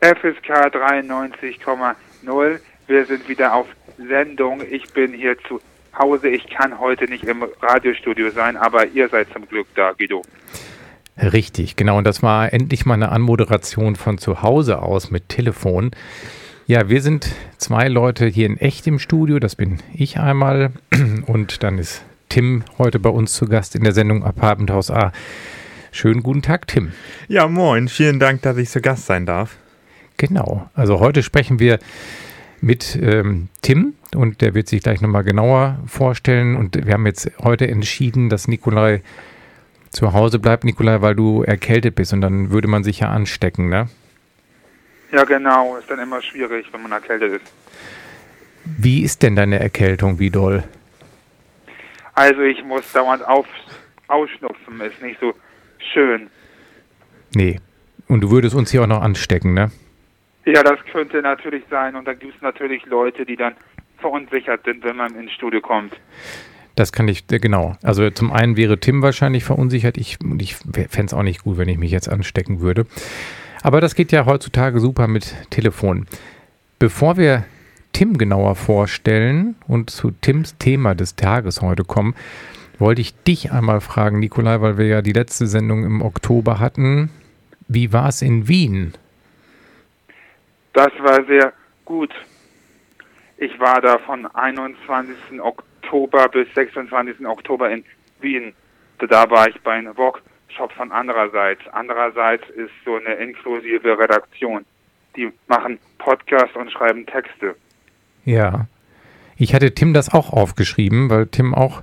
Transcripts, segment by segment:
FSK 93,0. Wir sind wieder auf Sendung. Ich bin hier zu Hause. Ich kann heute nicht im Radiostudio sein, aber ihr seid zum Glück da, Guido. Richtig, genau. Und das war endlich mal eine Anmoderation von zu Hause aus mit Telefon. Ja, wir sind zwei Leute hier in echt im Studio. Das bin ich einmal. Und dann ist Tim heute bei uns zu Gast in der Sendung Apartment Haus A. Schönen guten Tag, Tim. Ja, moin. Vielen Dank, dass ich zu Gast sein darf. Genau. Also heute sprechen wir mit ähm, Tim und der wird sich gleich nochmal genauer vorstellen. Und wir haben jetzt heute entschieden, dass Nikolai zu Hause bleibt, Nikolai, weil du erkältet bist und dann würde man sich ja anstecken, ne? Ja, genau. Ist dann immer schwierig, wenn man erkältet ist. Wie ist denn deine Erkältung, wie doll? Also ich muss dauernd auf, ausschnupfen, ist nicht so schön. Nee. Und du würdest uns hier auch noch anstecken, ne? Ja, das könnte natürlich sein. Und da gibt es natürlich Leute, die dann verunsichert sind, wenn man ins Studio kommt. Das kann ich, äh, genau. Also zum einen wäre Tim wahrscheinlich verunsichert. Ich, ich fände es auch nicht gut, wenn ich mich jetzt anstecken würde. Aber das geht ja heutzutage super mit Telefon. Bevor wir Tim genauer vorstellen und zu Tims Thema des Tages heute kommen, wollte ich dich einmal fragen, Nikolai, weil wir ja die letzte Sendung im Oktober hatten. Wie war es in Wien? Das war sehr gut. Ich war da von 21. Oktober bis 26. Oktober in Wien. Da war ich bei einem Workshop von andererseits. Andererseits ist so eine inklusive Redaktion. Die machen Podcasts und schreiben Texte. Ja. Ich hatte Tim das auch aufgeschrieben, weil Tim auch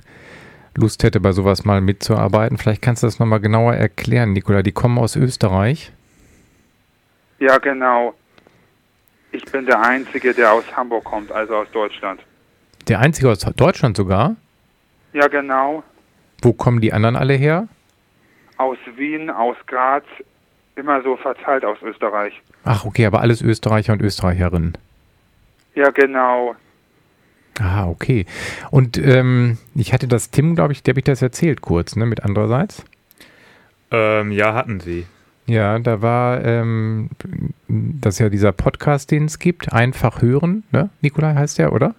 Lust hätte, bei sowas mal mitzuarbeiten. Vielleicht kannst du das nochmal genauer erklären, Nikola. Die kommen aus Österreich. Ja, genau. Ich bin der Einzige, der aus Hamburg kommt, also aus Deutschland. Der Einzige aus Deutschland sogar? Ja, genau. Wo kommen die anderen alle her? Aus Wien, aus Graz, immer so verteilt aus Österreich. Ach, okay, aber alles Österreicher und Österreicherinnen. Ja, genau. Ah, okay. Und ähm, ich hatte das Tim, glaube ich, der habe ich das erzählt kurz, ne, mit andererseits. Ähm, ja, hatten sie. Ja, da war ähm, das ist ja dieser Podcast, den es gibt, einfach hören, ne? Nikolai heißt der, oder?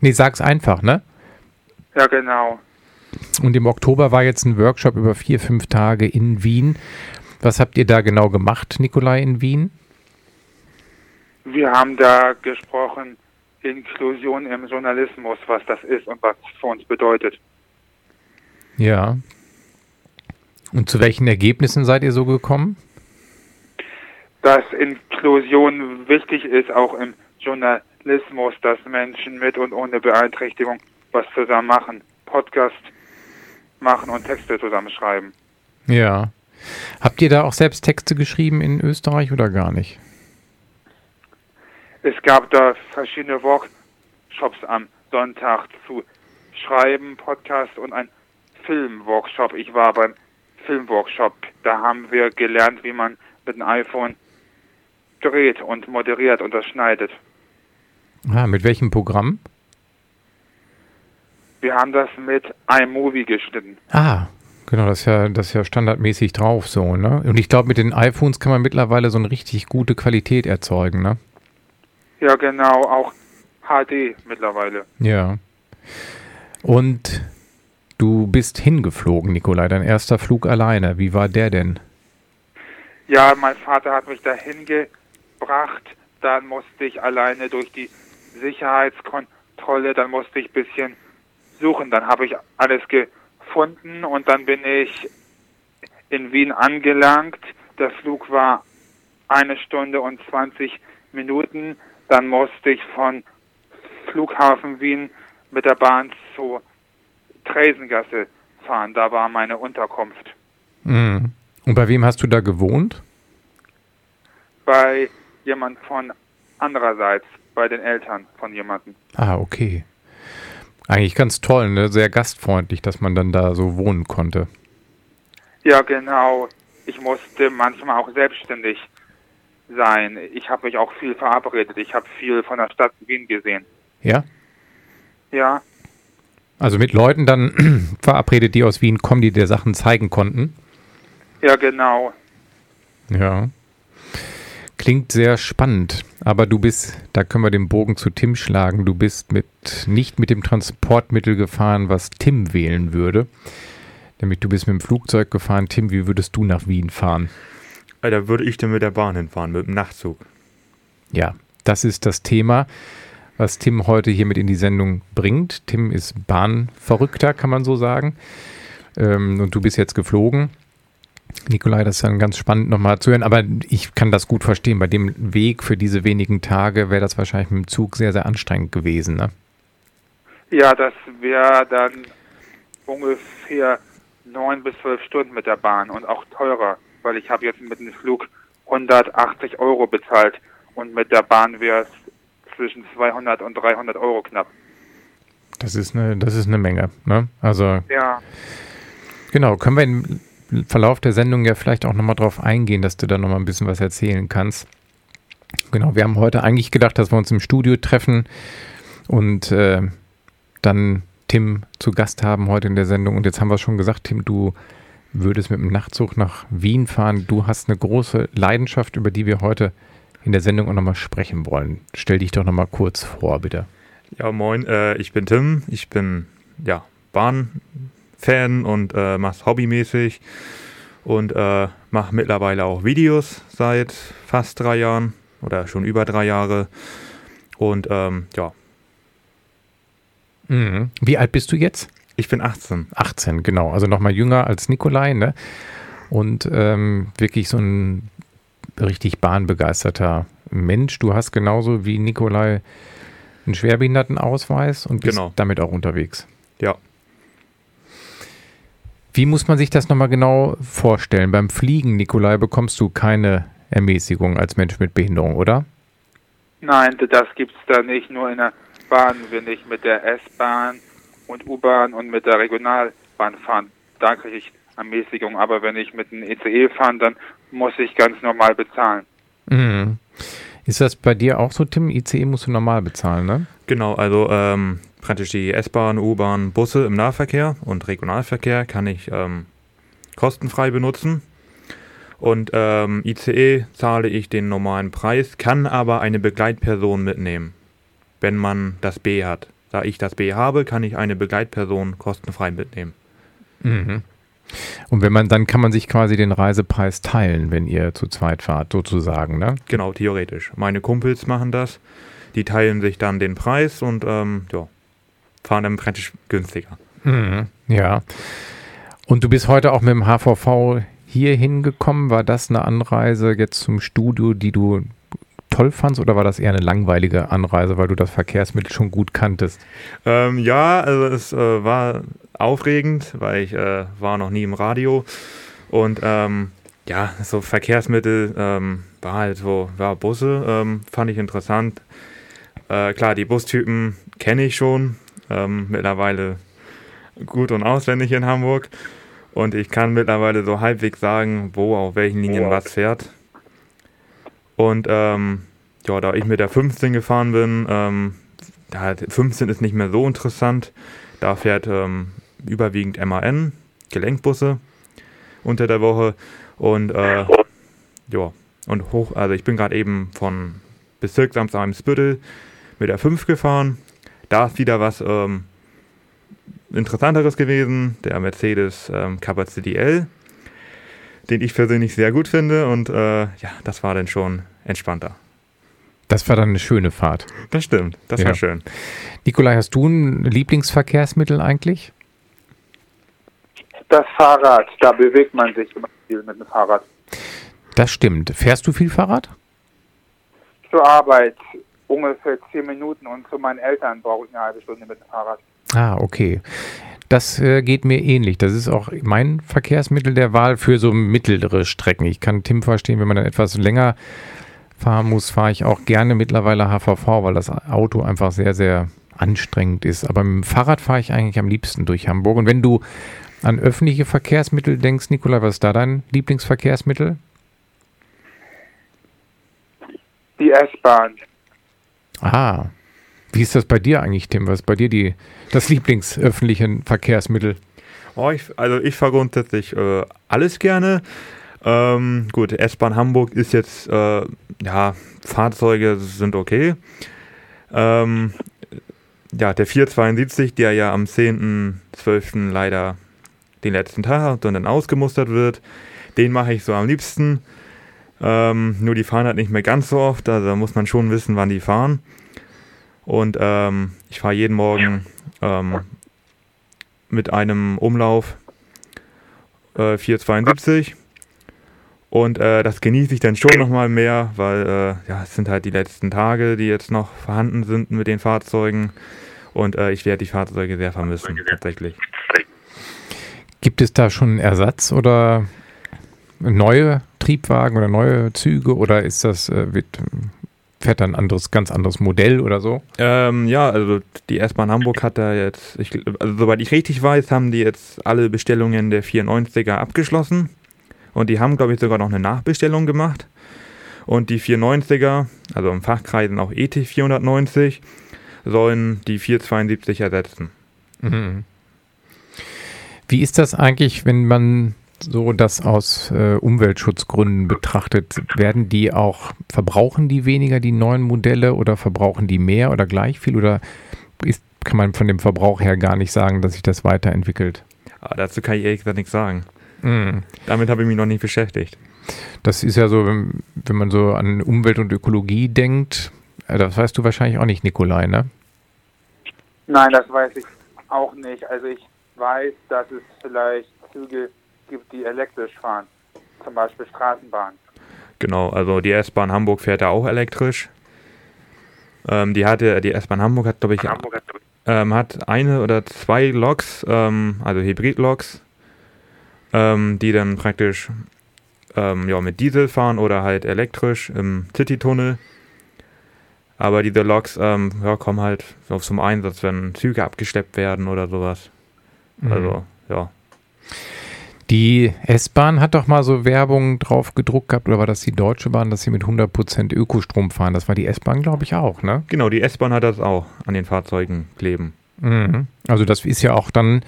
Nee, sag's einfach, ne? Ja, genau. Und im Oktober war jetzt ein Workshop über vier, fünf Tage in Wien. Was habt ihr da genau gemacht, Nikolai, in Wien? Wir haben da gesprochen, Inklusion im Journalismus, was das ist und was für uns bedeutet. Ja. Und zu welchen Ergebnissen seid ihr so gekommen? dass Inklusion wichtig ist, auch im Journalismus, dass Menschen mit und ohne Beeinträchtigung was zusammen machen, Podcast machen und Texte zusammenschreiben. Ja. Habt ihr da auch selbst Texte geschrieben in Österreich oder gar nicht? Es gab da verschiedene Workshops am Sonntag zu Schreiben, Podcast und ein Filmworkshop. Ich war beim Filmworkshop. Da haben wir gelernt, wie man mit dem iPhone dreht und moderiert und das schneidet. Ah, mit welchem Programm? Wir haben das mit iMovie geschnitten. Ah, genau, das ist ja, das ist ja standardmäßig drauf so, ne? Und ich glaube, mit den iPhones kann man mittlerweile so eine richtig gute Qualität erzeugen, ne? Ja, genau, auch HD mittlerweile. Ja. Und du bist hingeflogen, Nikolai, dein erster Flug alleine. Wie war der denn? Ja, mein Vater hat mich dahin ge gebracht. Dann musste ich alleine durch die Sicherheitskontrolle, dann musste ich ein bisschen suchen. Dann habe ich alles gefunden und dann bin ich in Wien angelangt. Der Flug war eine Stunde und 20 Minuten. Dann musste ich von Flughafen Wien mit der Bahn zur Tresengasse fahren. Da war meine Unterkunft. Mhm. Und bei wem hast du da gewohnt? Bei jemand von andererseits bei den Eltern von jemandem. Ah, okay. Eigentlich ganz toll, ne? Sehr gastfreundlich, dass man dann da so wohnen konnte. Ja, genau. Ich musste manchmal auch selbstständig sein. Ich habe mich auch viel verabredet. Ich habe viel von der Stadt Wien gesehen. Ja? Ja. Also mit Leuten dann verabredet, die aus Wien kommen, die dir Sachen zeigen konnten? Ja, genau. Ja. Klingt sehr spannend, aber du bist, da können wir den Bogen zu Tim schlagen, du bist mit, nicht mit dem Transportmittel gefahren, was Tim wählen würde. Nämlich du bist mit dem Flugzeug gefahren. Tim, wie würdest du nach Wien fahren? Äh, Da würde ich dann mit der Bahn hinfahren, mit dem Nachtzug. Ja, das ist das Thema, was Tim heute hier mit in die Sendung bringt. Tim ist Bahnverrückter, kann man so sagen. Ähm, und du bist jetzt geflogen. Nikolai, das ist dann ganz spannend nochmal zu hören, aber ich kann das gut verstehen. Bei dem Weg für diese wenigen Tage wäre das wahrscheinlich mit dem Zug sehr, sehr anstrengend gewesen. Ne? Ja, das wäre dann ungefähr neun bis zwölf Stunden mit der Bahn und auch teurer, weil ich habe jetzt mit dem Flug 180 Euro bezahlt und mit der Bahn wäre es zwischen 200 und 300 Euro knapp. Das ist eine, das ist eine Menge. Ne? Also Ja, genau, können wir im Verlauf der Sendung ja vielleicht auch nochmal drauf eingehen, dass du da nochmal ein bisschen was erzählen kannst. Genau, wir haben heute eigentlich gedacht, dass wir uns im Studio treffen und äh, dann Tim zu Gast haben heute in der Sendung. Und jetzt haben wir schon gesagt, Tim, du würdest mit dem Nachtzug nach Wien fahren. Du hast eine große Leidenschaft, über die wir heute in der Sendung auch nochmal sprechen wollen. Stell dich doch nochmal kurz vor, bitte. Ja, moin, äh, ich bin Tim. Ich bin, ja, Bahnfan und äh, mach's hobbymäßig und äh, mache mittlerweile auch Videos seit fast drei Jahren oder schon über drei Jahre. Und ähm, ja, Mhm. Wie alt bist du jetzt? ich bin 18. 18, genau. Also nochmal jünger als Nikolai, ne? Und ähm, wirklich so ein richtig bahnbegeisterter Mensch. Du hast genauso wie Nikolai einen Schwerbehindertenausweis und bist Genau. damit auch unterwegs. Ja. Wie muss man sich das nochmal genau vorstellen? Beim Fliegen, Nikolai, bekommst du keine Ermäßigung als Mensch mit Behinderung, oder? nein, das gibt's da nicht. Nur in der Bahn, wenn ich mit der S-Bahn und U-Bahn und mit der Regionalbahn fahren, da kriege ich Ermäßigung. Aber wenn ich mit dem ECE fahre, dann muss ich ganz normal bezahlen. Mhm. Ist das bei dir auch so, Tim? ICE musst du normal bezahlen, ne? Genau, also ähm, praktisch die S-Bahn, U-Bahn, Busse im Nahverkehr und Regionalverkehr kann ich ähm, kostenfrei benutzen. Und ähm, ICE zahle ich den normalen Preis, kann aber eine Begleitperson mitnehmen, wenn man das B hat. Da ich das B habe, kann ich eine Begleitperson kostenfrei mitnehmen. Mhm. Und wenn man, dann kann man sich quasi den Reisepreis teilen, wenn ihr zu zweit fahrt, sozusagen, ne? Genau, theoretisch. Meine Kumpels machen das. Die teilen sich dann den Preis und ähm, ja, fahren dann praktisch günstiger. Mhm. Ja. Und du bist heute auch mit dem HVV hier hingekommen. War das eine Anreise jetzt zum Studio, die du toll fandst oder war das eher eine langweilige Anreise, weil du das Verkehrsmittel schon gut kanntest? Ähm, ja, also es äh, war aufregend, weil ich äh, war noch nie im Radio und ähm, ja, so Verkehrsmittel ähm, war halt so, war Busse, ähm, fand ich interessant. Äh, klar, die Bustypen kenne ich schon, ähm, mittlerweile gut und auswendig in Hamburg und ich kann mittlerweile so halbwegs sagen, wo auf welchen Linien was fährt. Und ähm, ja, da ich mit der 15 gefahren bin, ähm, da halt 15 ist nicht mehr so interessant. Da fährt ähm, überwiegend MAN, Gelenkbusse unter der Woche. Und äh, ja, und hoch, also ich bin gerade eben von Bezirksamt Eimsbüttel mit der 5 gefahren. Da ist wieder was ähm, Interessanteres gewesen, der Mercedes ähm, Capacity L, den ich persönlich sehr gut finde und äh, ja, das war dann schon entspannter. Das war dann eine schöne Fahrt. Das stimmt, das Ja. war schön. Nikolai, hast du ein Lieblingsverkehrsmittel eigentlich? Das Fahrrad, da bewegt man sich immer viel mit dem Fahrrad. Das stimmt. Fährst du viel Fahrrad? Zur Arbeit ungefähr zehn Minuten und zu meinen Eltern brauche ich eine halbe Stunde mit dem Fahrrad. Ah, okay. Das äh, geht mir ähnlich. Das ist auch mein Verkehrsmittel der Wahl für so mittlere Strecken. Ich kann Tim verstehen, wenn man dann etwas länger fahren muss, fahre ich auch gerne mittlerweile HVV, weil das Auto einfach sehr, sehr anstrengend ist. Aber mit dem Fahrrad fahre ich eigentlich am liebsten durch Hamburg. Und wenn du an öffentliche Verkehrsmittel denkst, Nikolai, was ist da dein Lieblingsverkehrsmittel? Die S-Bahn. Ah, wie ist das bei dir eigentlich, Tim? Was ist bei dir die, das Lieblingsöffentliche Verkehrsmittel? Oh, ich, also ich fahre grundsätzlich äh, alles gerne. Ähm, gut, S-Bahn Hamburg ist jetzt äh, ja, Fahrzeuge sind okay. Ähm, ja, der 472, der ja am 10.12. leider den letzten Tag hat und dann ausgemustert wird, den mache ich so am liebsten. Ähm, nur die fahren halt nicht mehr ganz so oft, also da muss man schon wissen, wann die fahren. Und ähm, ich fahre jeden Morgen ähm, mit einem Umlauf äh, 472. Und äh, das genieße ich dann schon nochmal mehr, weil äh, ja, es sind halt die letzten Tage, die jetzt noch vorhanden sind mit den Fahrzeugen. Und äh, ich werde die Fahrzeuge sehr vermissen, tatsächlich. Gibt es da schon einen Ersatz oder neue Triebwagen oder neue Züge oder ist das, äh, wird, fährt da ein anderes, ganz anderes Modell oder so? Ähm, ja, also die S-Bahn Hamburg hat da jetzt, ich, also soweit ich richtig weiß, haben die jetzt alle Bestellungen der 94er abgeschlossen. Und die haben, glaube ich, sogar noch eine Nachbestellung gemacht. Und die 490er, also im Fachkreisen auch ET 490, sollen die 472 ersetzen. Mhm. Wie ist das eigentlich, wenn man so das aus äh, Umweltschutzgründen betrachtet? Werden die auch, verbrauchen die weniger, die neuen Modelle, oder verbrauchen die mehr oder gleich viel? Oder ist, kann man von dem Verbrauch her gar nicht sagen, dass sich das weiterentwickelt? Aber ah, dazu kann ich ehrlich gesagt nichts sagen. Mhm. Damit habe ich mich noch nicht beschäftigt. Das ist ja so, wenn, wenn man so an Umwelt und Ökologie denkt, äh, das weißt du wahrscheinlich auch nicht, Nikolai, ne? Nein, das weiß ich auch nicht. Also ich weiß, dass es vielleicht Züge gibt, die elektrisch fahren, zum Beispiel Straßenbahn. Genau, also die S-Bahn Hamburg fährt ja auch elektrisch. Ähm, die hatte, die S-Bahn Hamburg hat, glaube ich, Hamburg hat, ähm, hat eine oder zwei Loks, ähm, also Hybrid-Loks, ähm, die dann praktisch ähm, ja, mit Diesel fahren oder halt elektrisch im City-Tunnel. Aber diese Loks ähm, ja, kommen halt auf zum Einsatz, wenn Züge abgeschleppt werden oder sowas. Mhm. Also, ja. Die S-Bahn hat doch mal so Werbung drauf gedruckt gehabt, oder war das die Deutsche Bahn, dass sie mit 100% Ökostrom fahren? Das war die S-Bahn, glaube ich, auch, ne? Genau, die S-Bahn hat das auch an den Fahrzeugen kleben. Mhm. Also das ist ja auch dann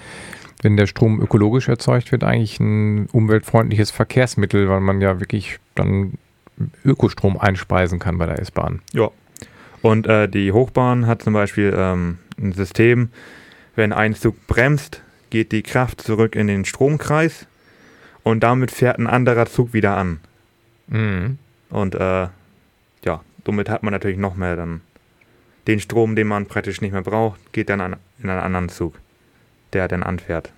wenn der Strom ökologisch erzeugt wird, eigentlich ein umweltfreundliches Verkehrsmittel, weil man ja wirklich dann Ökostrom einspeisen kann bei der S-Bahn. Ja. Und äh, die Hochbahn hat zum Beispiel ähm, ein System, wenn ein Zug bremst, geht die Kraft zurück in den Stromkreis und damit fährt ein anderer Zug wieder an. Mhm. Und äh, ja, somit hat man natürlich noch mehr dann den Strom, den man praktisch nicht mehr braucht, geht dann an, in einen anderen Zug der dann anfährt.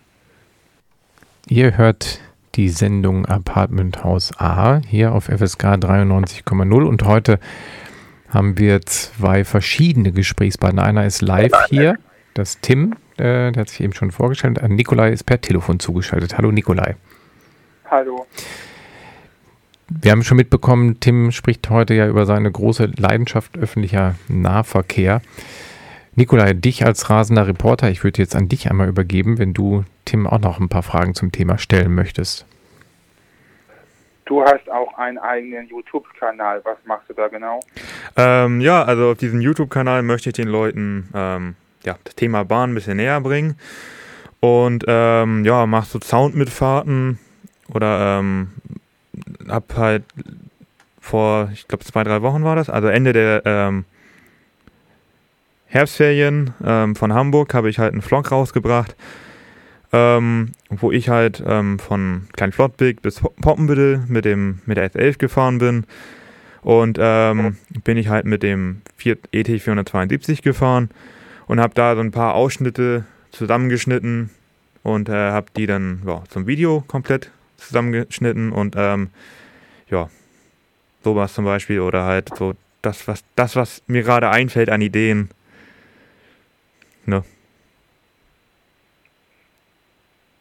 Ihr hört die Sendung Apartment House A hier auf FSK 93,0 und heute haben wir zwei verschiedene Gesprächspartner. Einer ist live hier, das Tim, äh, der hat sich eben schon vorgestellt. Äh, Nikolai ist per Telefon zugeschaltet. Hallo Nikolai. Hallo. Wir haben schon mitbekommen, Tim spricht heute ja über seine große Leidenschaft öffentlicher Nahverkehr. Nikolai, dich als rasender Reporter, ich würde jetzt an dich einmal übergeben, wenn du Tim auch noch ein paar Fragen zum Thema stellen möchtest. Du hast auch einen eigenen YouTube-Kanal. Was machst du da genau? Ähm, ja, also auf diesem YouTube-Kanal möchte ich den Leuten ähm, ja, das Thema Bahn ein bisschen näher bringen. Und ähm, ja, machst du Soundmitfahrten oder ähm, hab halt vor, ich glaube, zwei, drei Wochen war das, also Ende der ähm, Herbstferien ähm, von Hamburg habe ich halt einen Vlog rausgebracht, ähm, wo ich halt ähm, von Kleinflottbek bis Poppenbüttel mit, mit der S11 gefahren bin. Und ähm, bin ich halt mit dem ET 472 gefahren und habe da so ein paar Ausschnitte zusammengeschnitten und äh, habe die dann ja, zum Video komplett zusammengeschnitten und ähm, ja, sowas zum Beispiel oder halt so das, was, das, was mir gerade einfällt an Ideen, Ne?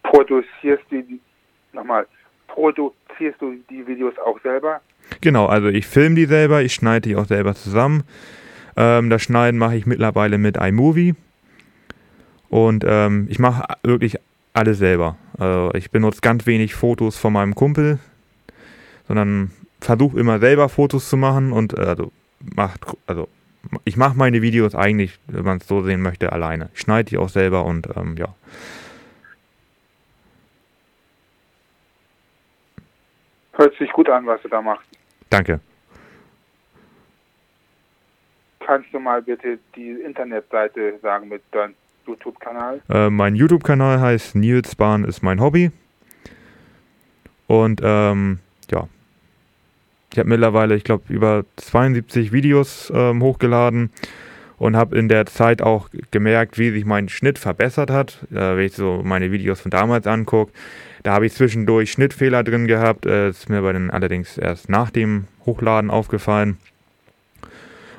Produzierst du die, nochmal, produzierst du die Videos auch selber? Genau, also ich filme die selber, ich schneide die auch selber zusammen. Ähm, das Schneiden mache ich mittlerweile mit iMovie. Und ähm, ich mache wirklich alles selber. Also ich benutze ganz wenig Fotos von meinem Kumpel, sondern versuche immer selber Fotos zu machen und äh, also macht, also ich mache meine Videos eigentlich, wenn man es so sehen möchte, alleine. Ich schneide die auch selber und ähm, ja. Hört sich gut an, was du da machst. Danke. Kannst du mal bitte die Internetseite sagen mit deinem YouTube-Kanal? Äh, mein YouTube-Kanal heißt Nils Bahn ist mein Hobby. Und ähm, ja, ich habe mittlerweile, ich glaube, über 72 Videos ähm, hochgeladen und habe in der Zeit auch gemerkt, wie sich mein Schnitt verbessert hat. Äh, wenn ich so meine Videos von damals angucke, da habe ich zwischendurch Schnittfehler drin gehabt. Äh, ist mir bei den allerdings erst nach dem Hochladen aufgefallen.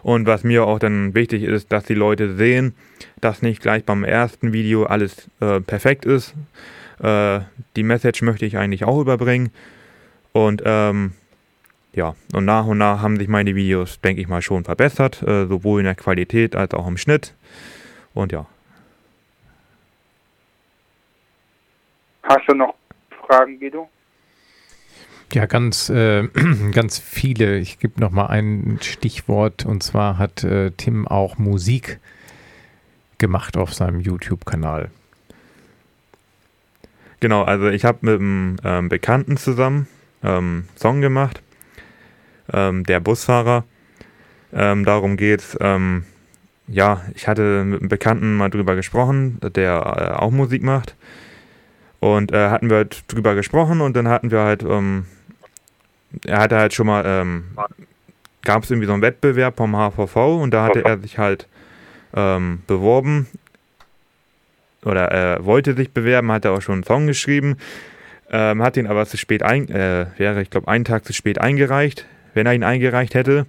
Und was mir auch dann wichtig ist, dass die Leute sehen, dass nicht gleich beim ersten Video alles äh, perfekt ist. Äh, die Message möchte ich eigentlich auch überbringen. Und ähm, ja, und nach und nach haben sich meine Videos, denke ich mal, schon verbessert, äh, sowohl in der Qualität als auch im Schnitt. Und ja. Hast du noch Fragen, Guido? Ja, ganz, äh, ganz viele. Ich gebe noch mal ein Stichwort und zwar hat äh, Tim auch Musik gemacht auf seinem YouTube-Kanal. Genau, also ich habe mit einem ähm, Bekannten zusammen ähm, Song gemacht ähm, der Busfahrer. Ähm, darum geht's. Ähm, ja, ich hatte mit einem Bekannten mal drüber gesprochen, der äh, auch Musik macht. Und äh, hatten wir halt drüber gesprochen und dann hatten wir halt, ähm, er hatte halt schon mal, ähm, gab es irgendwie so einen Wettbewerb vom HVV und da hatte er sich halt ähm, beworben oder er wollte sich bewerben, hat er auch schon einen Song geschrieben, ähm, hat ihn aber zu spät ein, äh, wäre ich glaube einen Tag zu spät eingereicht wenn er ihn eingereicht hätte.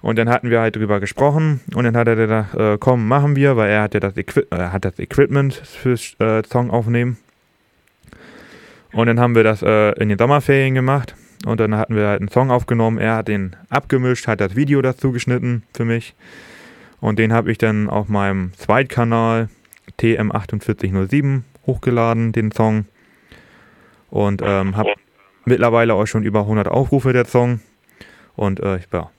Und dann hatten wir halt drüber gesprochen und dann hat er gesagt, äh, komm, machen wir, weil er hatte das, Equi äh, hat das Equipment fürs äh, Song aufnehmen. Und dann haben wir das äh, in den Sommerferien gemacht und dann hatten wir halt einen Song aufgenommen. Er hat den abgemischt, hat das Video dazu geschnitten für mich. Und den habe ich dann auf meinem Zweitkanal TM4807 hochgeladen, den Song. Und ähm, habe mittlerweile auch schon über 100 Aufrufe der Song. Und äh, ich ja,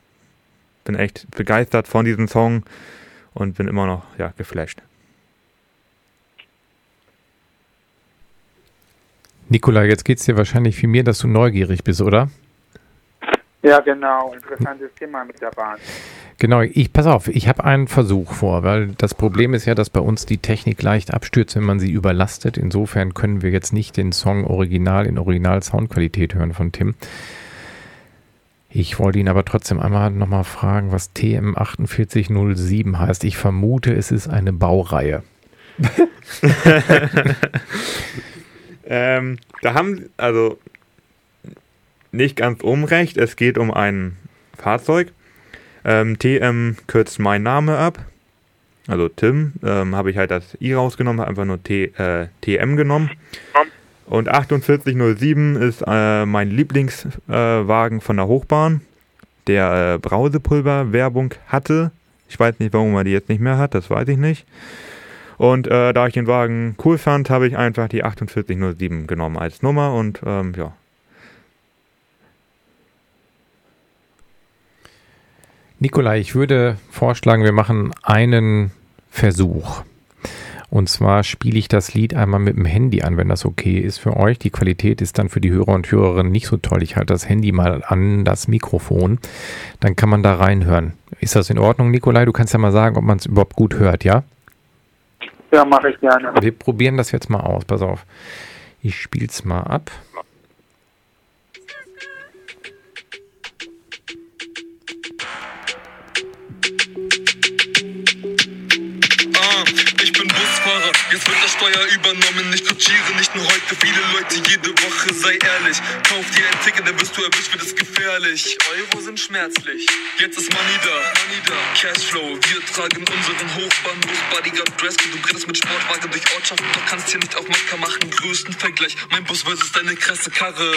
bin echt begeistert von diesem Song und bin immer noch ja, geflasht. Nikola, jetzt geht es dir wahrscheinlich wie mir, dass du neugierig bist, oder? Ja, genau. Interessantes Thema mit der Bahn. Genau, ich pass auf, ich habe einen Versuch vor, weil das Problem ist ja, dass bei uns die Technik leicht abstürzt, wenn man sie überlastet. Insofern können wir jetzt nicht den Song original in Original Soundqualität hören von Tim. Ich wollte ihn aber trotzdem einmal nochmal fragen, was TM4807 heißt. Ich vermute, es ist eine Baureihe. ähm, da haben, also nicht ganz unrecht, es geht um ein Fahrzeug. Ähm, TM kürzt mein Name ab. Also Tim, ähm, habe ich halt das I rausgenommen, habe einfach nur T, äh, TM genommen. Und 4807 ist äh, mein Lieblingswagen äh, von der Hochbahn, der äh, Brausepulver-Werbung hatte. Ich weiß nicht, warum er die jetzt nicht mehr hat, das weiß ich nicht. Und äh, da ich den Wagen cool fand, habe ich einfach die 4807 genommen als Nummer und ähm, ja. Nikolai, ich würde vorschlagen, wir machen einen Versuch. Und zwar spiele ich das Lied einmal mit dem Handy an, wenn das okay ist für euch. Die Qualität ist dann für die Hörer und Hörerinnen nicht so toll. Ich halte das Handy mal an das Mikrofon. Dann kann man da reinhören. Ist das in Ordnung, Nikolai? Du kannst ja mal sagen, ob man es überhaupt gut hört, ja? Ja, mache ich gerne. Wir probieren das jetzt mal aus. Pass auf. Ich spiele es mal ab. Jetzt wird das Steuer übernommen, ich kutschiere nicht nur heute, viele Leute jede Woche, sei ehrlich. Kauf dir ein Ticket, dann wirst du erwischt, wird es gefährlich. Euro sind schmerzlich. Jetzt ist Money da, Money da. Cashflow, wir tragen unseren Hochbahnbus, Bodyguard Dresscode, du brittest mit Sportwagen durch Ortschaften, du kannst hier nicht auf Macker machen. Größten Vergleich, mein Bus versus deine krasse Karre.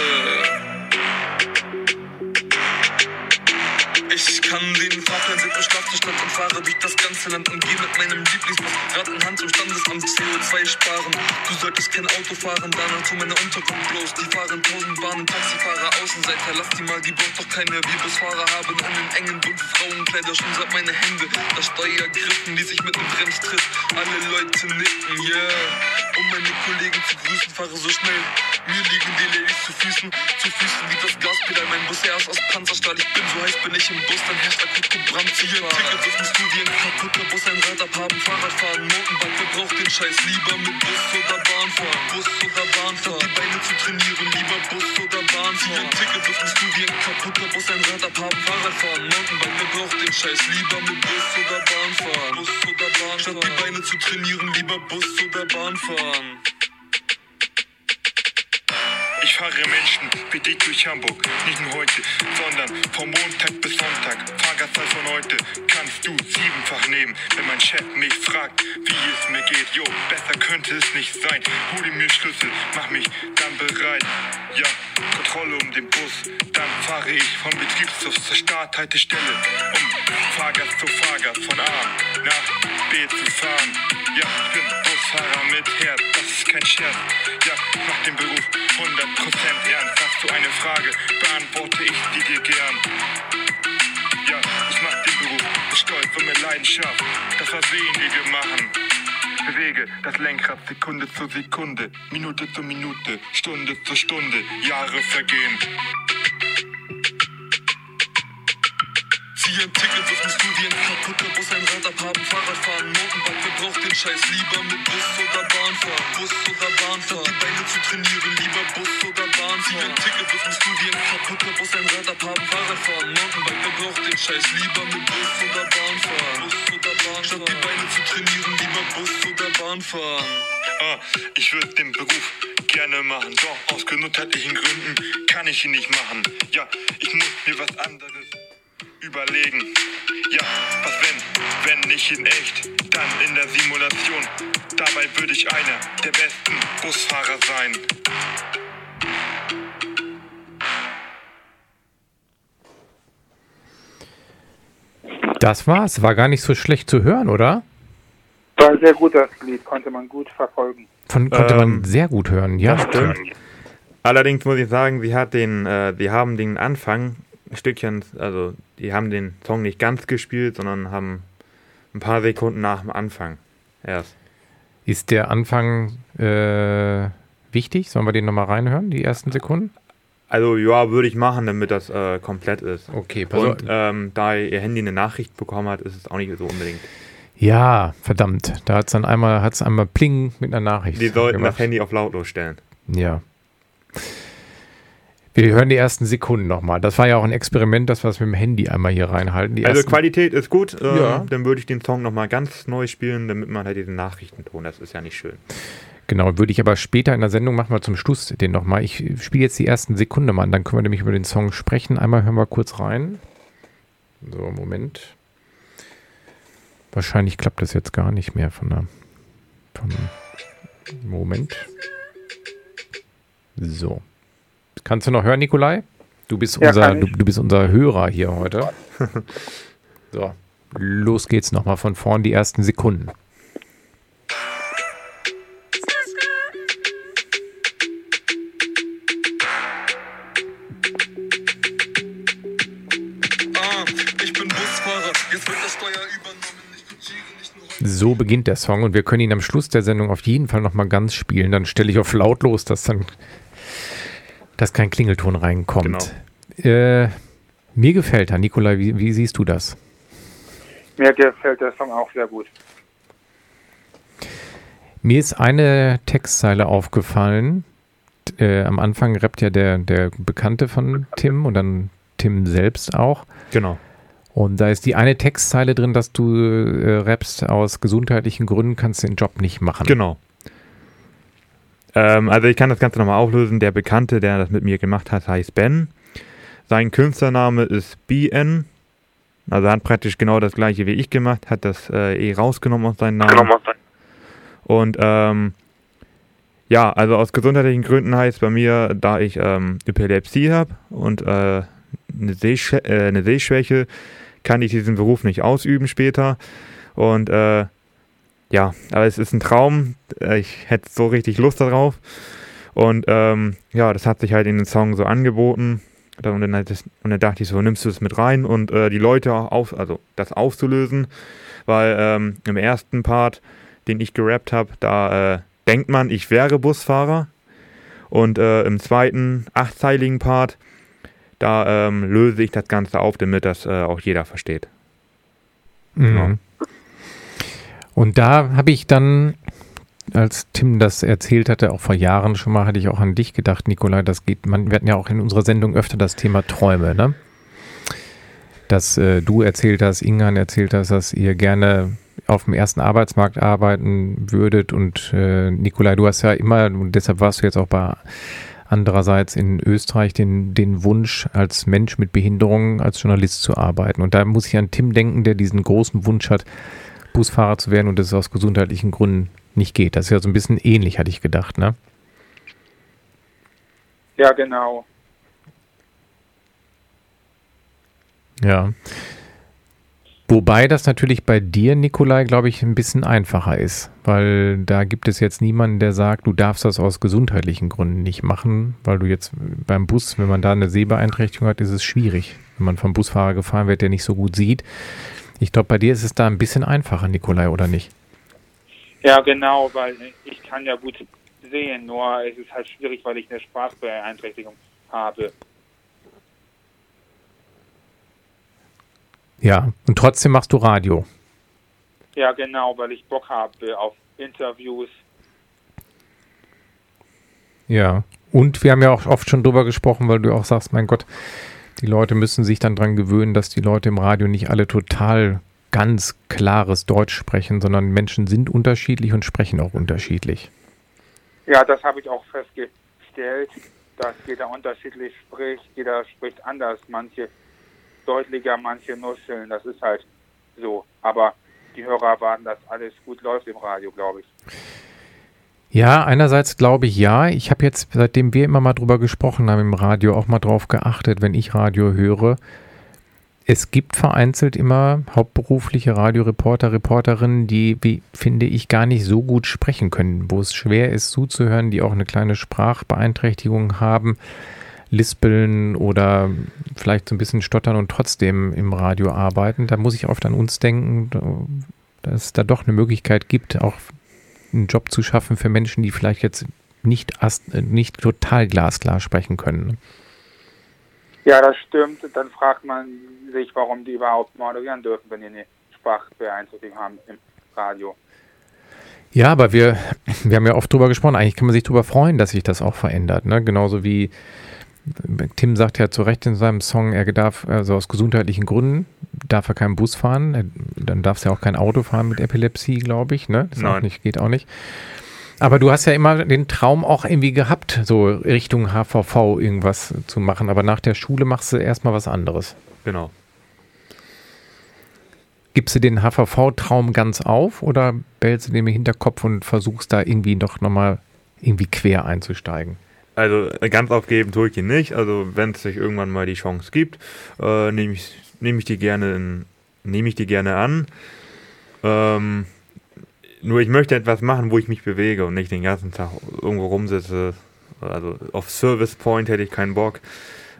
Ich kann den Fahrplan seit der Schlafzustand und fahre durch das ganze Land und gehe mit meinem Lieblingsbus Rad in Hand zum Standesamt CO2 sparen. Du solltest kein Auto fahren, danach zu meiner Unterkunft bloß. Die fahren tausend Bahnen, Taxifahrer, Außenseiter, lass die mal, die braucht doch keine. Wir Busfahrer haben in den engen bunten Frauenkleider schon seit meine Hände. Das Steuer griffen, die sich mit dem Bremstritt. Alle Leute nicken, yeah. Um meine Kollegen zu grüßen, fahre so schnell. Mir liegen die Ladies zu Füßen, zu Füßen wie das Gaspedal. Mein Bus, er ist aus Panzerstahl, ich bin so heiß, bin ich im Bus, dann herrscht akute Brand. Ziehe ein Ticket, wirf musst du wie ein kaputter Bus. Ein Rad abhaben, Fahrrad fahren, Mountainbike, wer braucht den Scheiß? Lieber mit Bus oder Bahn fahren, Bus oder Bahn fahren. Die Beine zu trainieren, lieber Bus oder Bahn fahren. Ziehe ein Ticket, wirf musst du wie ein kaputter Bus. Ein Rad abhaben, Fahrrad fahren, Mountainbike, wer braucht den Scheiß? Lieber mit Bus oder Bahn fahren, Bus oder Bahn fahren. Statt die Beine zu trainieren, lieber Bus oder Bahn fahren. Ich fahre Menschen wie dich durch Hamburg, nicht nur heute, sondern vom Montag bis Sonntag. Fahrgastzahl von heute kannst du siebenfach nehmen, wenn mein Chef mich fragt, wie es mir geht. Jo, besser könnte es nicht sein. Hol mir Schlüssel, mach mich dann bereit. Ja, Kontrolle um den Bus, dann fahre ich vom Betriebshof zur Starthaltestelle, um Fahrgast zu Fahrgast von A nach B zu fahren. Ja, ich bin Busfahrer mit Herz, das ist kein Scherz. Ja, mach den Beruf 100% ernst. Hast du eine Frage, beantworte ich die dir gern. Ja, ich mach den Beruf mit Stolz und mit Leidenschaft. Das Versehen, wie wir machen. Bewege das Lenkrad Sekunde zu Sekunde, Minute zu Minute, Stunde zu Stunde, Jahre vergehen. Zieh ein Ticket, was musst du wie ein kaputter Bus, ein Rad abhaben, Fahrrad fahren, Mountainbike, wer braucht den Scheiß? Lieber mit Bus oder Bahn fahren, Bus oder Bahn fahren. Die Beine zu trainieren, lieber Bus oder Bahn fahren. Zieh ein Ticket, was musst du wie ein kaputter Bus, ein Rad abhaben, Fahrrad fahren, Mountainbike, wer braucht den Scheiß? Lieber mit Bus oder Bahn fahren, Bus oder Bahn. Statt die Beine zu trainieren, lieber Bus oder Bahn fahren. Ah, ich würde den Beruf gerne machen, doch aus gesundheitlichen Gründen kann ich ihn nicht machen. Ja, ich muss mir was anderes überlegen. Ja, was wenn, wenn nicht in echt, dann in der Simulation. Dabei würde ich einer der besten Busfahrer sein. Das war's. War gar nicht so schlecht zu hören, oder? War ein sehr gut, das Lied, konnte man gut verfolgen. Von, konnte Ähm, man sehr gut hören, ja. stimmt. Allerdings muss ich sagen, sie hat den, äh, sie haben den Anfang Stückchen, also die haben den Song nicht ganz gespielt, sondern haben ein paar Sekunden nach dem Anfang erst. Ist der Anfang äh, wichtig? Sollen wir den nochmal reinhören, die ersten Sekunden? Also ja, würde ich machen, damit das äh, komplett ist. Okay, pass Und ähm, da ihr Handy eine Nachricht bekommen hat, ist es auch nicht so unbedingt. Ja, verdammt. Da hat es dann einmal, hat's einmal Pling mit einer Nachricht. Die sollten gemacht. das Handy auf lautlos stellen. Ja. Wir hören die ersten Sekunden nochmal. Das war ja auch ein Experiment, dass wir es mit dem Handy einmal hier reinhalten. Die Also Qualität ist gut. Äh, Ja. Dann würde ich den Song nochmal ganz neu spielen, damit man halt diesen Nachrichtenton, das ist ja nicht schön. Genau, würde ich aber später in der Sendung machen wir zum Schluss den nochmal. Ich spiele jetzt die ersten Sekunden mal an, dann können wir nämlich über den Song sprechen. Einmal hören wir kurz rein. So, Moment. Wahrscheinlich klappt das jetzt gar nicht mehr von der. Vom Moment. So. Kannst du noch hören, Nikolai? Du bist Ja, unser, du, du bist unser Hörer hier heute. so. Los geht's nochmal von vorn, die ersten Sekunden. So beginnt der Song und wir können ihn am Schluss der Sendung auf jeden Fall nochmal ganz spielen. Dann stelle ich auf lautlos, dass dann dass kein Klingelton reinkommt. Äh, mir gefällt er. Nikolai, wie, wie siehst du das? Mir gefällt der Song auch sehr gut. Mir ist eine Textzeile aufgefallen. Äh, am Anfang rappt ja der, der Bekannte von Tim und dann Tim selbst auch. Genau. Und da ist die eine Textzeile drin, dass du äh, rappst, aus gesundheitlichen Gründen kannst du den Job nicht machen. Genau. Ähm, also ich kann das Ganze nochmal auflösen. Der Bekannte, der das mit mir gemacht hat, heißt Ben. Sein Künstlername ist BN. Also er hat praktisch genau das gleiche wie ich gemacht, hat das äh, eh rausgenommen aus seinem Namen. Und ähm, ja, also aus gesundheitlichen Gründen heißt bei mir, da ich ähm, Epilepsie habe und äh, eine, Sehschwä äh, eine Sehschwäche, kann ich diesen Beruf nicht ausüben später. Und äh, ja, aber es ist ein Traum. Äh, Ich hätte so richtig Lust darauf. Und ähm, ja, das hat sich halt in den Song so angeboten. Und dann, halt und dann dachte ich so, nimmst du es mit rein und äh, die Leute auf, also das aufzulösen, weil ähm, im ersten Part, den ich gerappt habe, da äh, denkt man, ich wäre Busfahrer. Und äh, im zweiten, achtzeiligen Part, da ähm, löse ich das Ganze auf, damit das äh, auch jeder versteht. Mhm. Und da habe ich dann, als Tim das erzählt hatte, auch vor Jahren schon mal, hatte ich auch an dich gedacht, Nikolai, das geht, man, wir hatten ja auch in unserer Sendung öfter das Thema Träume, ne? Dass äh, du erzählt hast, Ingan erzählt hast, dass ihr gerne auf dem ersten Arbeitsmarkt arbeiten würdet und äh, Nikolai, du hast ja immer, und deshalb warst du jetzt auch bei andererseits in Österreich den, den Wunsch, als Mensch mit Behinderung als Journalist zu arbeiten. Und da muss ich an Tim denken, der diesen großen Wunsch hat, Busfahrer zu werden und das aus gesundheitlichen Gründen nicht geht. Das ist ja so ein bisschen ähnlich, hatte ich gedacht, ne? Ja, genau. Ja. Wobei das natürlich bei dir, Nikolai, glaube ich, ein bisschen einfacher ist, weil da gibt es jetzt niemanden, der sagt, du darfst das aus gesundheitlichen Gründen nicht machen, weil du jetzt beim Bus, wenn man da eine Sehbeeinträchtigung hat, ist es schwierig, wenn man vom Busfahrer gefahren wird, der nicht so gut sieht. Ich glaube, bei dir ist es da ein bisschen einfacher, Nikolai, oder nicht? Ja, genau, weil ich kann ja gut sehen, nur es ist halt schwierig, weil ich eine Sprachbeeinträchtigung habe. Ja, und trotzdem machst du Radio. Ja, genau, weil ich Bock habe auf Interviews. Ja, und wir haben ja auch oft schon drüber gesprochen, weil du auch sagst, mein Gott, die Leute müssen sich dann dran gewöhnen, dass die Leute im Radio nicht alle total ganz klares Deutsch sprechen, sondern Menschen sind unterschiedlich und sprechen auch unterschiedlich. Ja, das habe ich auch festgestellt, dass jeder unterschiedlich spricht, jeder spricht anders. Manche deutlicher, manche nuscheln, das ist halt so. Aber die Hörer erwarten, dass alles gut läuft im Radio, glaube ich. Ja, einerseits glaube ich ja. Ich habe jetzt, seitdem wir immer mal drüber gesprochen haben im Radio, auch mal drauf geachtet, wenn ich Radio höre. Es gibt vereinzelt immer hauptberufliche Radioreporter, Reporterinnen, die, wie finde ich, gar nicht so gut sprechen können, wo es schwer ist zuzuhören, die auch eine kleine Sprachbeeinträchtigung haben lispeln oder vielleicht so ein bisschen stottern und trotzdem im Radio arbeiten. Da muss ich oft an uns denken, dass es da doch eine Möglichkeit gibt, auch einen Job zu schaffen für Menschen, die vielleicht jetzt nicht, nicht total glasklar sprechen können. Ja, das stimmt. Dann fragt man sich, warum die überhaupt moderieren dürfen, wenn die eine Sprachbeeinträchtigung haben im Radio. Ja, aber wir, wir haben ja oft drüber gesprochen. Eigentlich kann man sich darüber freuen, dass sich das auch verändert. Ne? Genauso wie Tim sagt ja zu Recht in seinem Song, er darf also aus gesundheitlichen Gründen darf er keinen Bus fahren, er, dann darf er auch kein Auto fahren mit Epilepsie, glaube ich, ne? Das Nein. Auch nicht, geht auch nicht. Aber du hast ja immer den Traum auch irgendwie gehabt, so Richtung HVV irgendwas zu machen, aber nach der Schule machst du erstmal was anderes. Genau. Gibst du den HVV-Traum ganz auf oder behältst du den im Hinterkopf und versuchst da irgendwie doch nochmal irgendwie quer einzusteigen? Also ganz aufgeben tue ich ihn nicht. Also wenn es sich irgendwann mal die Chance gibt, äh, nehme ich, nehm ich die gerne nehme ich die gerne an. Ähm, nur ich möchte etwas machen, wo ich mich bewege und nicht den ganzen Tag irgendwo rumsitze. Also auf Service Point hätte ich keinen Bock.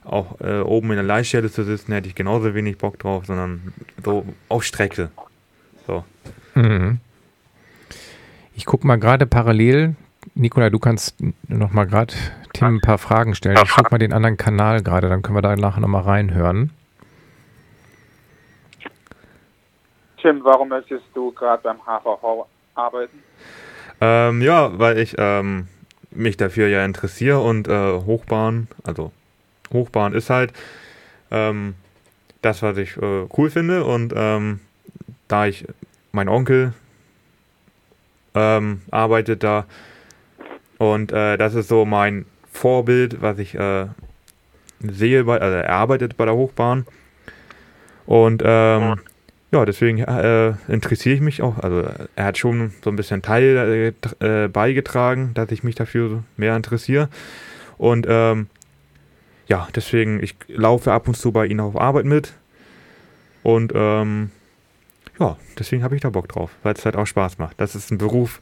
Auch äh, oben in der Leitstelle zu sitzen, hätte ich genauso wenig Bock drauf, sondern so auf Strecke. So. Mhm. Ich gucke mal gerade parallel Nikola, du kannst noch mal gerade Tim ein paar Fragen stellen. Ich guck mal den anderen Kanal gerade, dann können wir da nachher noch mal reinhören. Tim, warum möchtest du gerade beim HVV arbeiten? Ähm, ja, weil ich ähm, mich dafür ja interessiere und äh, Hochbahn, also Hochbahn ist halt ähm, das, was ich äh, cool finde und ähm, da ich, mein Onkel ähm, arbeitet da und äh, das ist so mein Vorbild, was ich äh, sehe, bei, also er arbeitet bei der Hochbahn. Und ähm, ja, deswegen äh, interessiere ich mich auch. Also er hat schon so ein bisschen Teil äh, beigetragen, dass ich mich dafür mehr interessiere. Und ähm, ja, deswegen, ich laufe ab und zu bei ihm auf Arbeit mit. Und ähm, ja, deswegen habe ich da Bock drauf, weil es halt auch Spaß macht. Das ist ein Beruf,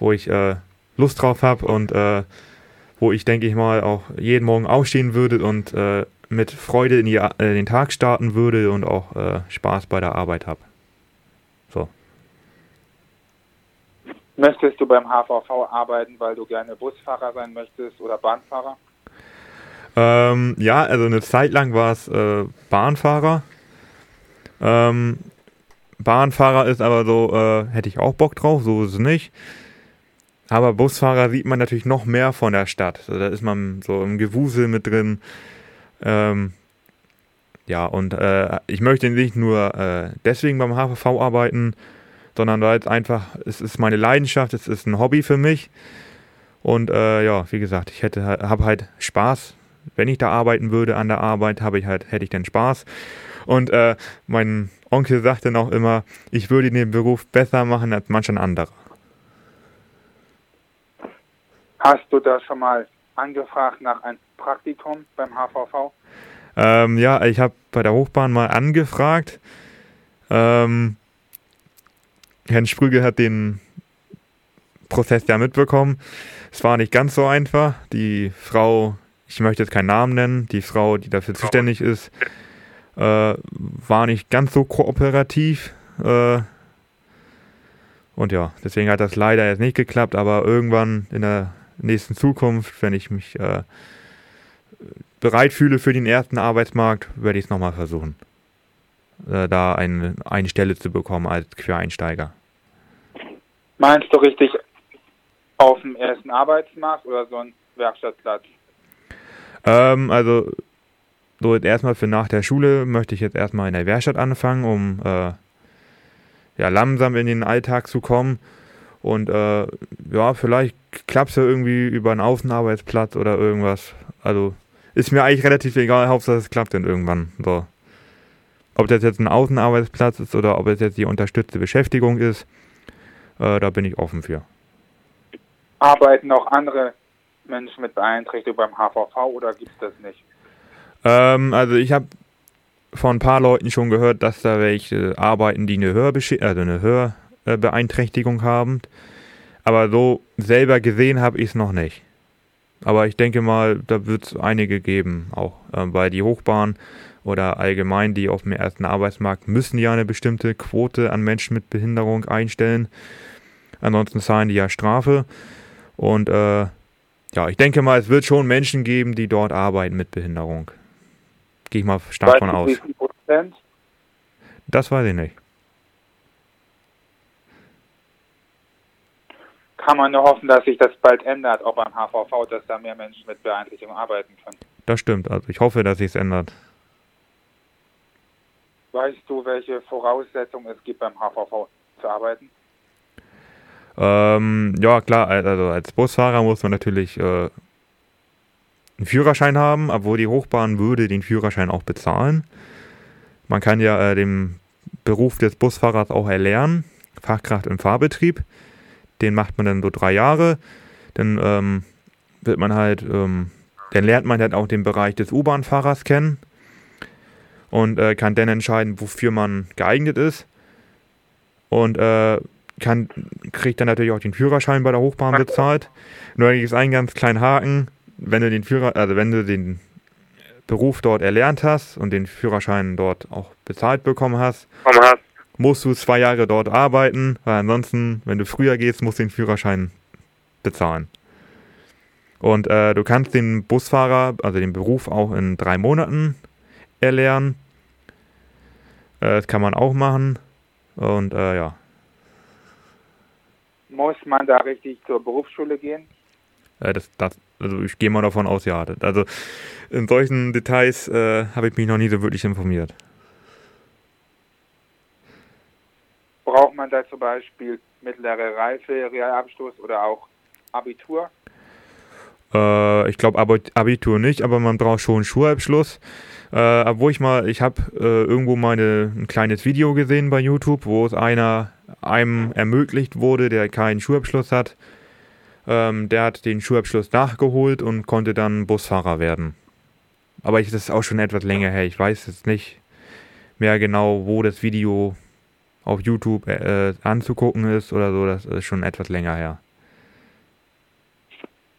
wo ich äh, Lust drauf habe und äh, wo ich, denke ich mal, auch jeden Morgen aufstehen würde und äh, mit Freude in, die, äh, den Tag starten würde und auch äh, Spaß bei der Arbeit habe. So. Möchtest du beim HVV arbeiten, weil du gerne Busfahrer sein möchtest oder Bahnfahrer? Ähm, ja, also eine Zeit lang war es äh, Bahnfahrer. Ähm, Bahnfahrer ist aber so, äh, hätte ich auch Bock drauf, so ist es nicht. Aber Busfahrer sieht man natürlich noch mehr von der Stadt. Also da ist man so im Gewusel mit drin. Ähm, ja, und äh, ich möchte nicht nur äh, deswegen beim HVV arbeiten, sondern weil es einfach, es ist meine Leidenschaft, es ist ein Hobby für mich. Und äh, ja, wie gesagt, ich hätte habe halt Spaß. Wenn ich da arbeiten würde an der Arbeit, habe ich halt, hätte ich dann Spaß. Und äh, mein Onkel sagte noch immer, ich würde den Beruf besser machen als manch ein anderer. Hast du da schon mal angefragt nach einem Praktikum beim HVV? Ähm, ja, ich habe bei der Hochbahn mal angefragt. Ähm, Herrn Sprügel hat den Prozess ja mitbekommen. Es war nicht ganz so einfach. Die Frau, ich möchte jetzt keinen Namen nennen, die Frau, die dafür zuständig ist, äh, war nicht ganz so kooperativ. Äh, und ja, deswegen hat das leider jetzt nicht geklappt, aber irgendwann in der nächsten Zukunft, wenn ich mich äh, bereit fühle für den ersten Arbeitsmarkt, werde ich es nochmal versuchen, äh, da eine, eine Stelle zu bekommen als Quereinsteiger. Meinst du richtig auf dem ersten Arbeitsmarkt oder so ein Werkstattplatz? Ähm, also so jetzt erstmal für nach der Schule möchte ich jetzt erstmal in der Werkstatt anfangen, um äh, ja langsam in den Alltag zu kommen. Und äh, ja, vielleicht klappt es ja irgendwie über einen Außenarbeitsplatz oder irgendwas. Also ist mir eigentlich relativ egal, Hauptsache es klappt dann irgendwann. So. Ob das jetzt ein Außenarbeitsplatz ist oder ob es jetzt die unterstützte Beschäftigung ist, äh, da bin ich offen für. Arbeiten auch andere Menschen mit Beeinträchtigung beim HVV oder gibt es das nicht? Ähm, also ich habe von ein paar Leuten schon gehört, dass da welche arbeiten, die eine, Hörbesch also eine Hörbeeinträchtigung haben. Aber so selber gesehen habe ich es noch nicht. Aber ich denke mal, da wird es einige geben, auch äh, weil die Hochbahn oder allgemein die auf dem ersten Arbeitsmarkt müssen ja eine bestimmte Quote an Menschen mit Behinderung einstellen. Ansonsten zahlen die ja Strafe. Und äh, ja, ich denke mal, es wird schon Menschen geben, die dort arbeiten mit Behinderung. Gehe ich mal stark von aus. Das weiß ich nicht. Kann man nur hoffen, dass sich das bald ändert, auch beim HVV, dass da mehr Menschen mit Beeinträchtigung arbeiten können. Das stimmt, also ich hoffe, dass sich es ändert. Weißt du, welche Voraussetzungen es gibt beim HVV zu arbeiten? Ähm, ja, klar, also als Busfahrer muss man natürlich äh, einen Führerschein haben, obwohl die Hochbahn würde den Führerschein auch bezahlen. Man kann ja äh, den Beruf des Busfahrers auch erlernen, Fachkraft im Fahrbetrieb. Den macht man dann so drei Jahre. Dann ähm, wird man halt, ähm, dann lernt man halt auch den Bereich des U-Bahn-Fahrers kennen und äh, kann dann entscheiden, wofür man geeignet ist. Und äh, kann, kriegt dann natürlich auch den Führerschein bei der Hochbahn bezahlt. Nur gibt es einen ganz kleinen Haken, wenn du den Führer, also wenn du den Beruf dort erlernt hast und den Führerschein dort auch bezahlt bekommen hast, musst du zwei Jahre dort arbeiten, weil ansonsten, wenn du früher gehst, musst du den Führerschein bezahlen. Und äh, du kannst den Busfahrer, also den Beruf auch in drei Monaten erlernen. Äh, das kann man auch machen. Und äh, ja. Muss man da richtig zur Berufsschule gehen? Äh, das, das, also ich gehe mal davon aus, ja. Also in solchen Details äh, habe ich mich noch nie so wirklich informiert. Braucht man da zum Beispiel mittlere Reife, Realabschluss oder auch Abitur? Äh, ich glaube Abitur nicht, aber man braucht schon Schulabschluss. Äh, obwohl ich mal, ich habe äh, irgendwo mal ein kleines Video gesehen bei YouTube, wo es einer einem ermöglicht wurde, der keinen Schulabschluss hat. Ähm, der hat den Schulabschluss nachgeholt und konnte dann Busfahrer werden. Aber ich, das ist auch schon etwas länger her. Ich weiß jetzt nicht mehr genau, wo das Video auf YouTube äh, anzugucken ist oder so, das ist schon etwas länger her.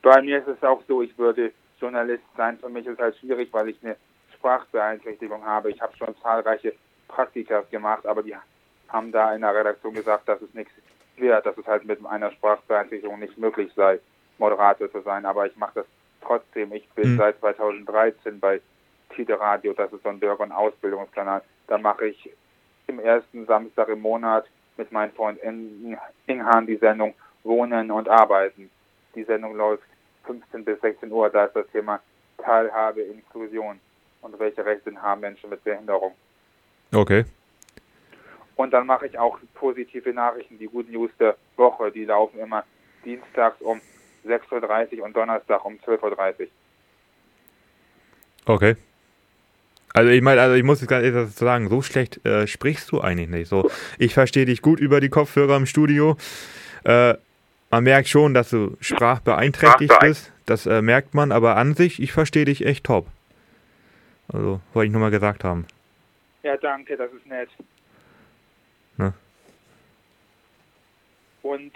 Bei mir ist es auch so, ich würde Journalist sein. Für mich ist es halt schwierig, weil ich eine Sprachbeeinträchtigung habe. Ich habe schon zahlreiche Praktika gemacht, aber die haben da in der Redaktion gesagt, dass es nichts wird, dass es halt mit einer Sprachbeeinträchtigung nicht möglich sei, Moderator zu sein. Aber ich mache das trotzdem, ich bin Mhm. seit 2013 bei Tide Radio, das ist so ein Bürger- und Ausbildungskanal. Da mache ich im ersten Samstag im Monat mit meinem Freund In- Inghan die Sendung Wohnen und Arbeiten. Die Sendung läuft 15 bis 16 Uhr, da ist das Thema Teilhabe, Inklusion und welche Rechte haben Menschen mit Behinderung. Okay. Und dann mache ich auch positive Nachrichten, die Good News der Woche. Die laufen immer dienstags um 6.30 Uhr und Donnerstag um 12.30 Uhr. Okay. Also ich meine, also ich muss jetzt ganz ehrlich dazu sagen, so schlecht äh, sprichst du eigentlich nicht. So, ich verstehe dich gut über die Kopfhörer im Studio. Äh, man merkt schon, dass du sprachbeeinträchtigt Sprachbeein- bist. Das äh, merkt man, aber an sich, ich verstehe dich echt top. Also, wollte ich nur mal gesagt haben. Ja, danke, das ist nett. Ne? Und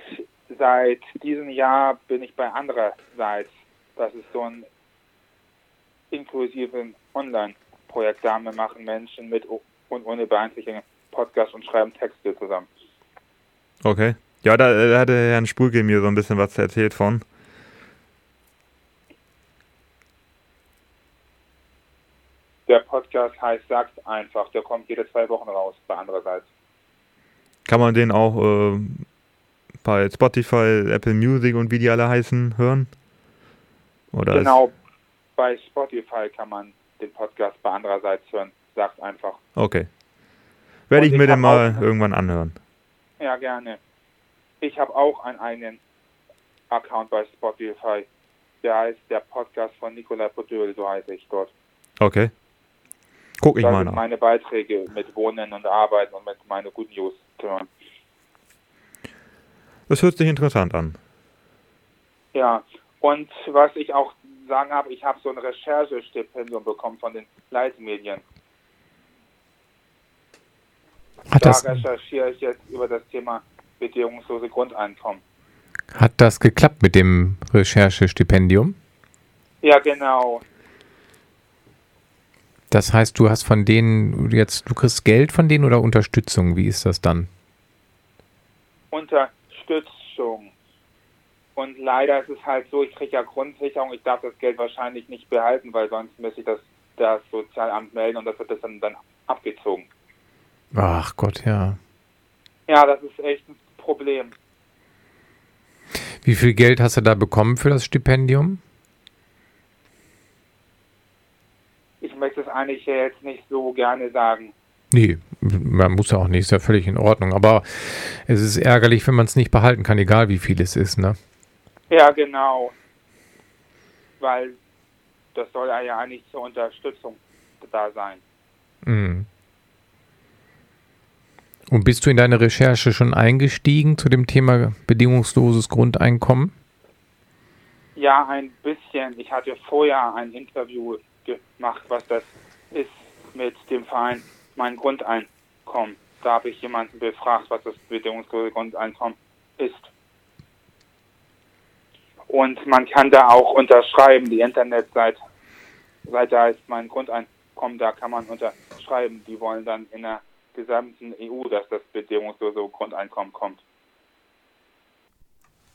seit diesem Jahr bin ich bei andererseits. Das ist so ein inklusiven Online-Projekt. Da machen Menschen mit und ohne Beeinträchtigung Podcast und schreiben Texte zusammen. Okay. Ja, da, da hatte Herrn Spulke mir so ein bisschen was erzählt von. Der Podcast heißt Sag's einfach. Der kommt jede zwei Wochen raus bei andererseits. Kann man den auch äh, bei Spotify, Apple Music und wie die alle heißen hören? Oder Genau, bei Spotify kann man den Podcast bei andererseits hören. Sag's einfach. Okay. Werde ich ich mir den mal auch- irgendwann anhören. Ja, gerne. Ich habe auch einen eigenen Account bei Spotify. Der heißt der Podcast von Nikolai Podöl, so heiße ich dort. Okay. Guck ich da mal nach. meine Beiträge mit Wohnen und Arbeiten und mit meine Good News hören. Das hört sich interessant an. Ja, und was ich auch sagen habe, ich habe so ein Recherchestipendium bekommen von den Leitmedien. Hat Da das, recherchiere ich jetzt über das Thema bedingungslose Grundeinkommen. hat das geklappt mit dem Recherchestipendium? Ja, genau. Das heißt, du hast von denen jetzt, du kriegst Geld von denen oder Unterstützung? Wie ist das dann? Unterstützung. Und leider ist es halt so, ich kriege ja Grundsicherung, ich darf das Geld wahrscheinlich nicht behalten, weil sonst müsste ich das, das Sozialamt melden und das wird das dann, dann abgezogen. Ach Gott, ja. Ja, das ist echt ein Problem. Wie viel Geld hast du da bekommen für das Stipendium? Ich möchte es eigentlich jetzt nicht so gerne sagen. Nee, man muss ja auch nicht, ist ja völlig in Ordnung. Aber es ist ärgerlich, wenn man es nicht behalten kann, egal wie viel es ist, ne? Ja, genau. Weil das soll ja eigentlich zur Unterstützung da sein. Mhm. Und bist du in deine Recherche schon eingestiegen zu dem Thema bedingungsloses Grundeinkommen? Ja, ein bisschen. Ich hatte vorher ein Interview gemacht, was das ist mit dem Verein Mein Grundeinkommen. Da habe ich jemanden befragt, was das bedingungslose Grundeinkommen ist. Und man kann da auch unterschreiben. Die Internetseite Seite heißt Mein Grundeinkommen. Da kann man unterschreiben. Die wollen dann in der gesamten EU, dass das bedingungslose Grundeinkommen kommt.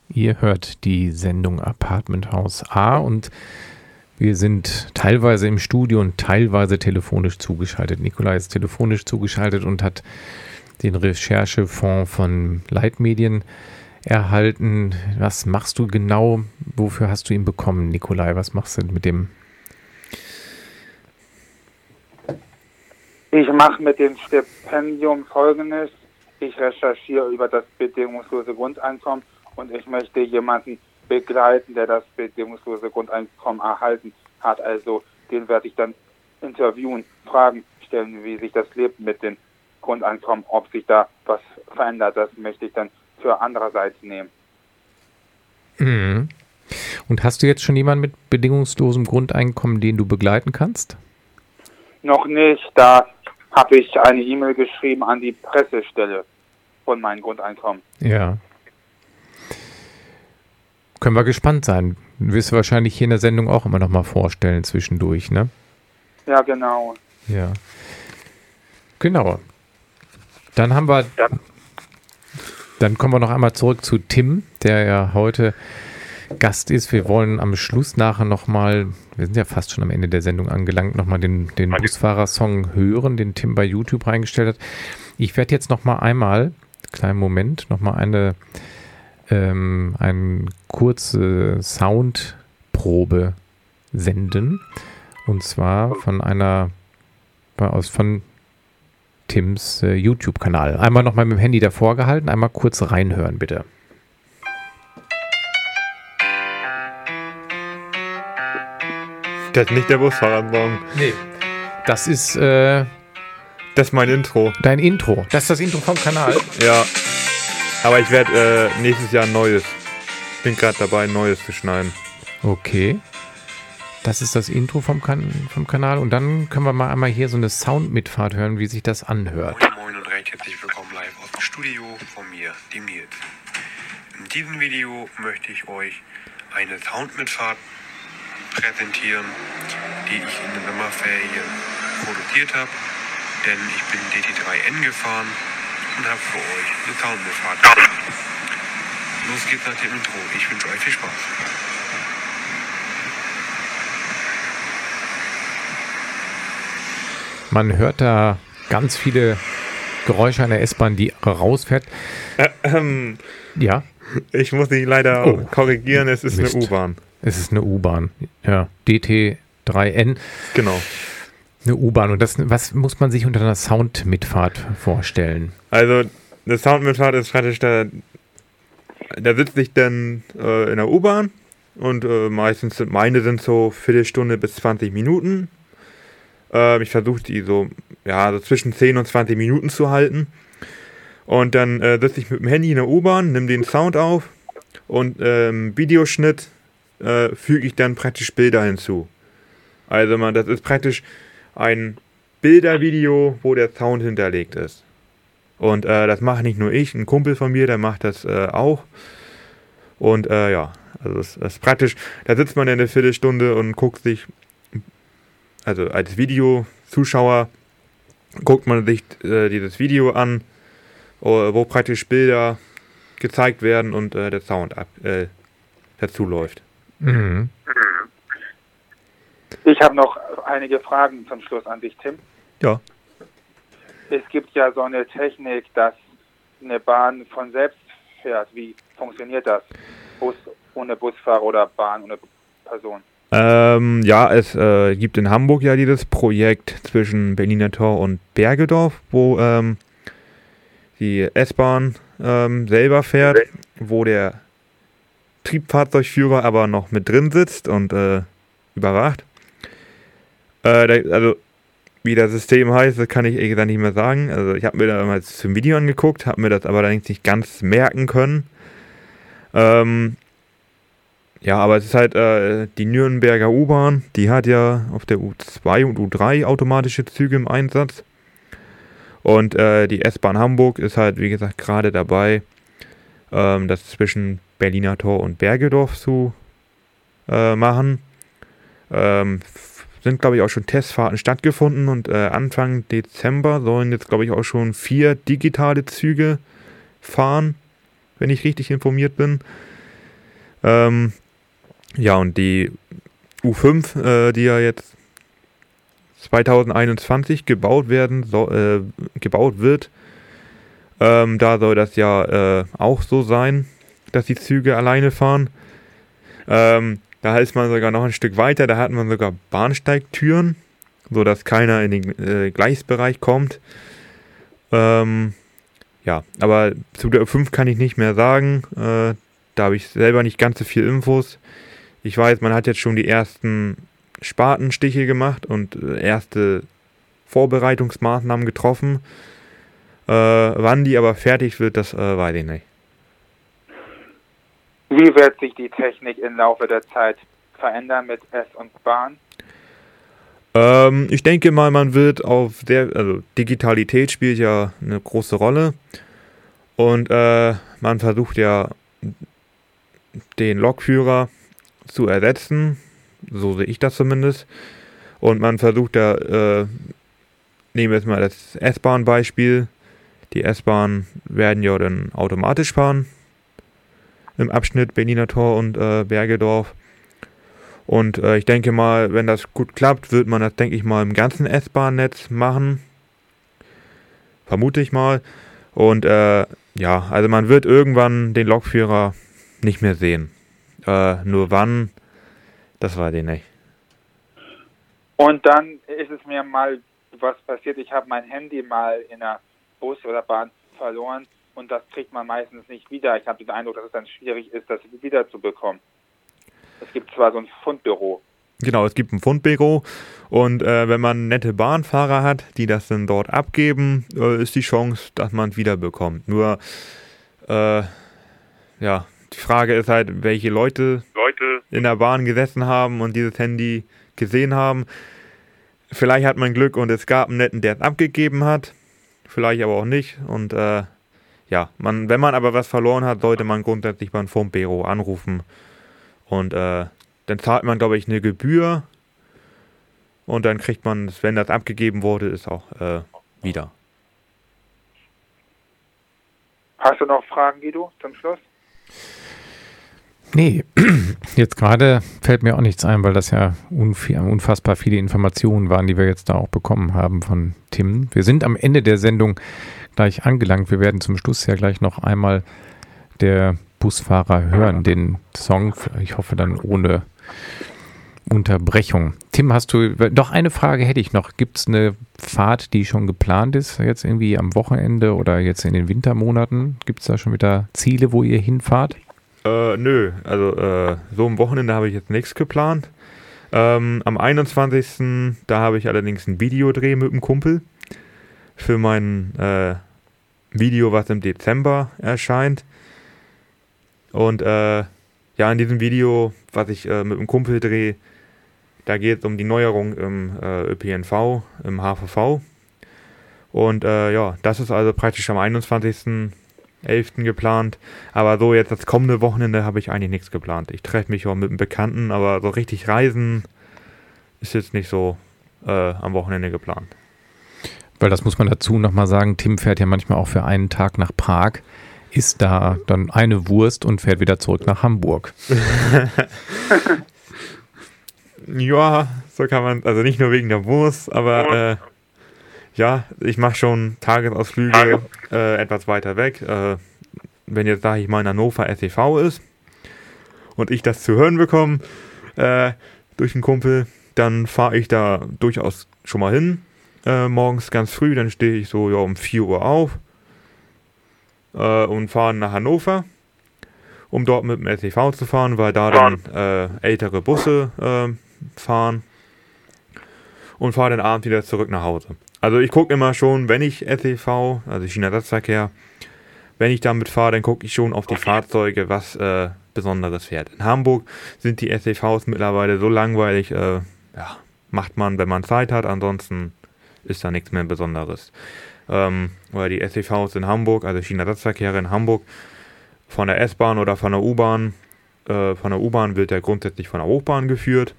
Ihr hört die Sendung Apartment House A und wir sind teilweise im Studio und teilweise telefonisch zugeschaltet. Nikolai ist telefonisch zugeschaltet und hat den Recherchefonds von Leitmedien erhalten. Was machst du genau? Wofür hast du ihn bekommen, Nikolai? Was machst du mit dem? Ich mache mit dem Stipendium Folgendes. Ich recherchiere über das bedingungslose Grundeinkommen und ich möchte jemanden begleiten, der das bedingungslose Grundeinkommen erhalten hat. Also den werde ich dann interviewen, Fragen stellen, wie sich das lebt mit dem Grundeinkommen, ob sich da was verändert. Das möchte ich dann für andererseits nehmen. Mhm. Und hast du jetzt schon jemanden mit bedingungslosem Grundeinkommen, den du begleiten kannst? Noch nicht, da habe ich eine E-Mail geschrieben an die Pressestelle von meinem Grundeinkommen. Ja. Können wir gespannt sein. Wirst du wahrscheinlich hier in der Sendung auch immer noch mal vorstellen zwischendurch, ne? Ja, genau. Ja. Genau. Dann haben wir. Ja. Dann kommen wir noch einmal zurück zu Tim, der ja heute Gast ist. Wir wollen am Schluss nachher nochmal, wir sind ja fast schon am Ende der Sendung angelangt, nochmal den, den Busfahrer-Song hören, den Tim bei YouTube reingestellt hat. Ich werde jetzt nochmal einmal, kleinen Moment, nochmal eine, ähm, eine kurze Soundprobe senden. Und zwar von einer, aus, von Tims äh, YouTube-Kanal. Einmal nochmal mit dem Handy davor gehalten, einmal kurz reinhören, bitte. Das ist nicht der Busfahrer-Song. Nee. Das ist äh, Das ist mein Intro. dein Intro. Das ist das Intro vom Kanal. Ja. Aber ich werde äh, nächstes Jahr ein neues. Bin gerade dabei, ein neues zu schneiden. Okay. Das ist das Intro vom, kan vom Kanal. Und dann können wir mal einmal hier so eine Soundmitfahrt hören, wie sich das anhört. Moin Moin und recht herzlich willkommen live aus dem Studio von mir, dem Nils. In diesem Video möchte ich euch eine Soundmitfahrt präsentieren, die ich in den Sommerferien produziert habe. Denn ich bin DT3N gefahren und habe für euch eine Soundmitfahrt gemacht. Los geht's nach dem Intro. Ich wünsche euch viel Spaß. Man hört da ganz viele Geräusche einer S-Bahn, die rausfährt. Ähm, Ja, ich muss dich leider Oh. korrigieren, es ist Mist. eine U-Bahn. es ist eine U-Bahn. Ja, DT3N, Genau. eine U-Bahn. Und das, was muss man sich unter einer Soundmitfahrt vorstellen? Also, eine Soundmitfahrt ist praktisch, da, da sitze ich dann äh, in der U-Bahn und äh, meistens sind meine sind so Viertelstunde bis 20 Minuten. Ähm, ich versuche die so, ja, so zwischen 10 und 20 Minuten zu halten. Und dann äh, sitze ich mit dem Handy in der U-Bahn, nehme den Sound auf und ähm, Videoschnitt äh, füge ich dann praktisch Bilder hinzu. Also man, das ist praktisch ein Bildervideo, wo der Sound hinterlegt ist. Und äh, das mache nicht nur ich, ein Kumpel von mir, der macht das äh, auch. Und äh, ja, also es es ist praktisch, da sitzt man in eine Viertelstunde und guckt sich, also als Videozuschauer guckt man sich äh, dieses Video an, äh, wo praktisch Bilder gezeigt werden und äh, der Sound ab, äh, dazu läuft. Mhm. Ich habe noch einige Fragen zum Schluss an dich, Tim. Ja. Es gibt ja so eine Technik, dass eine Bahn von selbst fährt. Wie funktioniert das? Bus ohne Busfahrer oder Bahn ohne Person? Ähm, ja, es äh, gibt in Hamburg ja dieses Projekt zwischen Berliner Tor und Bergedorf, wo ähm, die S-Bahn ähm, selber fährt, wo der Triebfahrzeugführer aber noch mit drin sitzt und äh, überwacht. Äh, also, wie das System heißt, das kann ich ehrlich gesagt nicht mehr sagen. Also, ich habe mir da mal zum Video angeguckt, habe mir das aber allerdings nicht ganz merken können. Ähm, ja, aber es ist halt äh, die Nürnberger U-Bahn, die hat ja auf der U2 und U3 automatische Züge im Einsatz. Und äh, die S-Bahn Hamburg ist halt, wie gesagt, gerade dabei, ähm, das zwischen Berliner Tor und Bergedorf zu äh, machen. Ähm, sind, glaube ich, auch schon Testfahrten stattgefunden und äh, Anfang Dezember sollen jetzt, glaube ich, auch schon vier digitale Züge fahren, wenn ich richtig informiert bin. Ähm, ja, und die U5, äh, die ja jetzt 2021 gebaut werden, so, äh, gebaut wird, ähm, da soll das ja äh, auch so sein, dass die Züge alleine fahren. Ähm, da ist man sogar noch ein Stück weiter, da hat man sogar Bahnsteigtüren, sodass keiner in den äh, Gleisbereich kommt. Ähm, ja, aber zu der U5 kann ich nicht mehr sagen. Äh, da habe ich selber nicht ganz so viel Infos. Ich weiß, man hat jetzt schon die ersten Spatenstiche gemacht und äh, erste Vorbereitungsmaßnahmen getroffen. Äh, wann die aber fertig wird, das äh, weiß ich nicht. Wie wird sich die Technik im Laufe der Zeit verändern mit S und Bahn? Ähm, ich denke mal, man wird auf der, also Digitalität spielt ja eine große Rolle und äh, man versucht ja den Lokführer zu ersetzen, so sehe ich das zumindest. Und man versucht da, äh, nehmen wir jetzt mal das S-Bahn-Beispiel. Die S-Bahn werden ja dann automatisch fahren. im Abschnitt Berliner Tor und äh, Bergedorf. Und äh, ich denke mal, wenn das gut klappt, wird man das, denke ich mal, im ganzen S-Bahn-Netz machen. Vermute ich mal. Und äh, ja, also man wird irgendwann den Lokführer nicht mehr sehen. Äh, nur wann, das weiß ich nicht. Und dann ist es mir mal was passiert. Ich habe mein Handy mal in einer Bus oder Bahn verloren und das kriegt man meistens nicht wieder. Ich habe den Eindruck, dass es dann schwierig ist, das wiederzubekommen. Es gibt zwar so ein Fundbüro. Genau, es gibt ein Fundbüro und äh, wenn man nette Bahnfahrer hat, die das dann dort abgeben, äh, ist die Chance, dass man es wiederbekommt. Nur, äh, ja, die Frage ist halt, welche Leute, Leute in der Bahn gesessen haben und dieses Handy gesehen haben. Vielleicht hat man Glück und es gab einen netten, der es abgegeben hat. Vielleicht aber auch nicht. Und äh, ja, man, wenn man aber was verloren hat, sollte man grundsätzlich beim Fundbüro anrufen. Und äh, dann zahlt man, glaube ich, eine Gebühr. Und dann kriegt man, wenn das abgegeben wurde, ist auch äh, wieder. Hast du noch Fragen, Guido, zum Schluss? Nee, jetzt gerade fällt mir auch nichts ein, weil das ja unfassbar viele Informationen waren, die wir jetzt da auch bekommen haben von Tim. Wir sind am Ende der Sendung gleich angelangt. Wir werden zum Schluss ja gleich noch einmal der Busfahrer hören, den Song. Ich hoffe dann ohne Unterbrechung. Tim, hast du, doch eine Frage hätte ich noch. Gibt es eine Fahrt, die schon geplant ist, jetzt irgendwie am Wochenende oder jetzt in den Wintermonaten? Gibt es da schon wieder Ziele, wo ihr hinfahrt? Äh, nö, also äh, so am Wochenende habe ich jetzt nichts geplant. Ähm, am 21. da habe ich allerdings ein Videodreh mit einem Kumpel für mein äh, Video, was im Dezember erscheint. Und äh, ja, in diesem Video, was ich äh, mit einem Kumpel drehe, da geht es um die Neuerung im äh, ÖPNV, im HVV. Und äh, ja, das ist also praktisch am 21. 11. geplant. Aber so jetzt das kommende Wochenende habe ich eigentlich nichts geplant. Ich treffe mich auch mit einem Bekannten, aber so richtig reisen ist jetzt nicht so äh, am Wochenende geplant. Weil das muss man dazu nochmal sagen, Tim fährt ja manchmal auch für einen Tag nach Prag, isst da dann eine Wurst und fährt wieder zurück nach Hamburg. ja, so kann man, also nicht nur wegen der Wurst, aber äh, ja, ich mache schon Tagesausflüge äh, etwas weiter weg. Äh, wenn jetzt, sage ich mal, in Hannover SEV ist und ich das zu hören bekomme äh, durch einen Kumpel, dann fahre ich da durchaus schon mal hin. Äh, morgens ganz früh, dann stehe ich so ja, um 4 Uhr auf äh, und fahre nach Hannover, um dort mit dem SEV zu fahren, weil da dann äh, ältere Busse fahren und fahre dann abends wieder zurück nach Hause. Also ich gucke immer schon, wenn ich SEV, also Schienenersatzverkehr, wenn ich damit fahre, dann gucke ich schon auf die Fahrzeuge, was äh, Besonderes fährt. In Hamburg sind die SEVs mittlerweile so langweilig, äh, ja, macht man, wenn man Zeit hat, ansonsten ist da nichts mehr Besonderes. Ähm, oder die SEVs in Hamburg, also Schienenersatzverkehre in Hamburg, von der S-Bahn oder von der U-Bahn, äh, von der U-Bahn wird ja grundsätzlich von der Hochbahn geführt.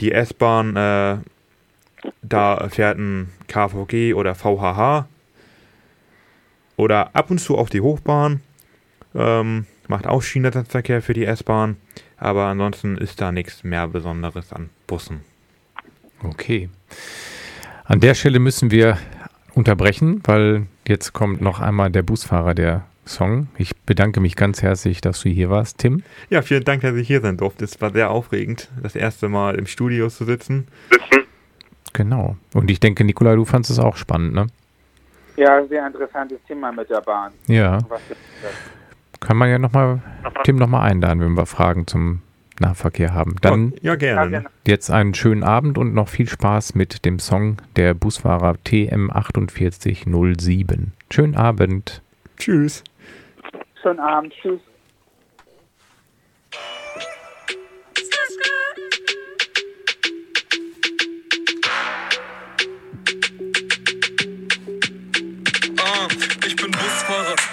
Die S-Bahn äh, da fährt ein KVG oder VHH oder ab und zu auf die Hochbahn. Ähm, macht auch Schienenersatzverkehr für die S-Bahn, aber ansonsten ist da nichts mehr Besonderes an Bussen. Okay. An der Stelle müssen wir unterbrechen, weil jetzt kommt noch einmal der Busfahrer der Song. Ich bedanke mich ganz herzlich, dass du hier warst, Tim. Ja, vielen Dank, dass ich hier sein durfte. Es war sehr aufregend, das erste Mal im Studio zu sitzen. Sitzen Genau. Und ich denke, Nikola, du fandest es auch spannend, ne? Ja, sehr interessantes Thema mit der Bahn. Ja. Kann man ja nochmal Tim nochmal einladen, wenn wir Fragen zum Nahverkehr haben. Dann ja, gerne. jetzt einen schönen Abend und noch viel Spaß mit dem Song der Busfahrer TM4807. Schönen Abend. Tschüss. Schönen Abend. Tschüss.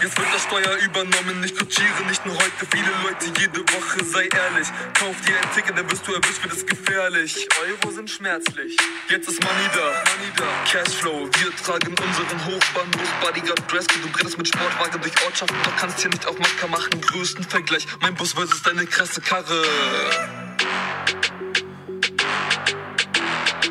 Jetzt wird das Steuer übernommen. Ich kutschiere nicht nur heute, viele Leute jede Woche, sei ehrlich. Kauf dir ein Ticket, dann wirst du erwischt, wird es gefährlich. Euro sind schmerzlich. Jetzt ist Money da, Money da. Cashflow, wir tragen unseren Hochbahnbus, Bodyguard Dresscode. Du bredest mit Sportwagen durch Ortschaften, doch kannst hier nicht auf Matka machen. Größten Vergleich, mein Bus versus deine krasse Karre.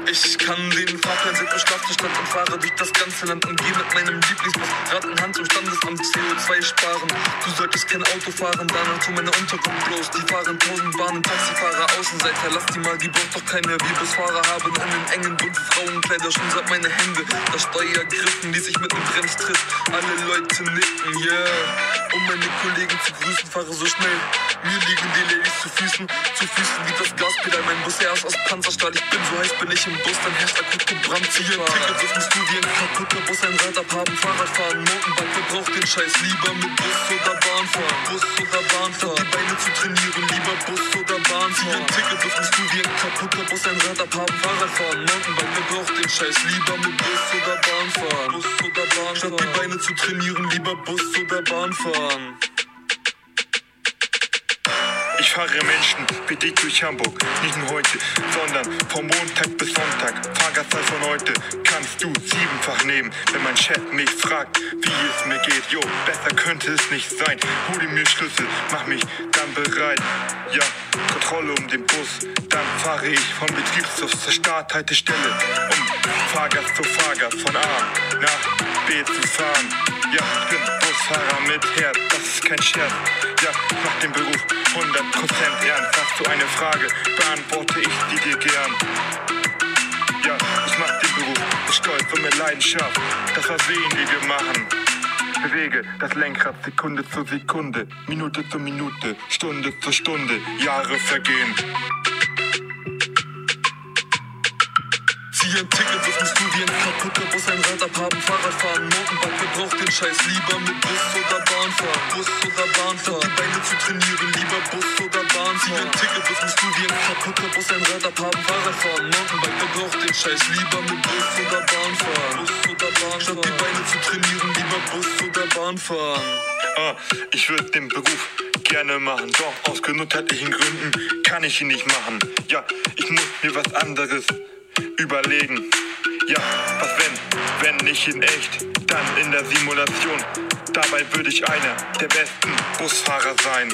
Ich kann den Fahrplan seit dem Schlafzustand und fahre durch das ganze Land und gehe mit meinem Lieblingsbus Rad in Hand zum Standesamt CO2 sparen. Du solltest kein Auto fahren, danach tu meine Unterkunft bloß. Die fahren tausend Bahnen, Taxifahrer, Außenseiter, lass die mal, die braucht doch keine. Wir Busfahrer haben einen engen Bund Frauenkleider, schon seit meine Hände. Das Steuer griffen, die sich mit dem Bremstritt. Alle Leute nicken, yeah. Um meine Kollegen zu grüßen, fahre so schnell. Mir liegen die Ladies zu Füßen, zu Füßen wie das Gaspedal. Mein Bus, er ist aus Panzerstahl, ich bin so heiß, bin ich im Bus, dann herrscht akut gebrannt. Ziehe ein Ticket, wirf musst du wie ein kaputter Bus, ein Rad abhaben, Fahrrad fahren, Mountainbike, wer braucht den Scheiß? Lieber mit Bus oder Bahn fahren, Bus oder Bahn fahren. Die Beine zu trainieren, lieber Bus oder Bahn fahren. Ziehe ein Ticket, wirf musst du wie ein kaputter Bus, ein Rad abhaben, Fahrrad fahren, Mountainbike, wer braucht den Scheiß? Lieber mit Bus oder Bahn fahren, Bus oder Bahn fahren. Statt die Beine zu trainieren, lieber Bus oder Bahn fahren. Ich fahre Menschen wie dich durch Hamburg, nicht nur heute, sondern vom Montag bis Sonntag. Fahrgastzahl von heute kannst du siebenfach nehmen, wenn mein Chef mich fragt, wie es mir geht. Jo, besser könnte es nicht sein. Hol dir mir Schlüssel, mach mich dann bereit. Ja, Kontrolle um den Bus, dann fahre ich vom Betriebshof zur Starthaltestelle, um Fahrgast zu Fahrgast von A nach B zu fahren. Ja, ich bin Busfahrer mit Herz, das ist kein Scherz. Ja, ich mach den Beruf 100% ernst. Hast du eine Frage, beantworte ich die dir gern. Ja, ich mach den Beruf mit Stolz und mit Leidenschaft. Das, was wenige machen. Bewege das Lenkrad Sekunde zu Sekunde, Minute zu Minute, Stunde zu Stunde, Jahre vergehen. Zieh ein Ticket, wirf musst du wie ein kaputter Bus, ein Rad abhaben, Fahrrad fahren, Mountainbike, wer braucht den Scheiß? Lieber mit Bus oder Bahn fahren, Bus oder Bahn fahren. Die Beine zu trainieren, lieber Bus oder Bahn fahren. Zieh ein Ticket, wirf musst du wie ein kaputter Bus, ein Rad abhaben, Fahrrad fahren, Mountainbike, wer braucht den Scheiß? Lieber mit Bus oder Bahn fahren, Bus oder Bahn. Statt die Beine zu trainieren, lieber Bus oder Bahn fahren. Ah, ich würde den Beruf gerne machen, doch aus gesundheitlichen Gründen kann ich ihn nicht machen. Ja, ich muss mir was anderes überlegen. Ja, was wenn, wenn nicht in echt, dann in der Simulation. Dabei würde ich einer der besten Busfahrer sein.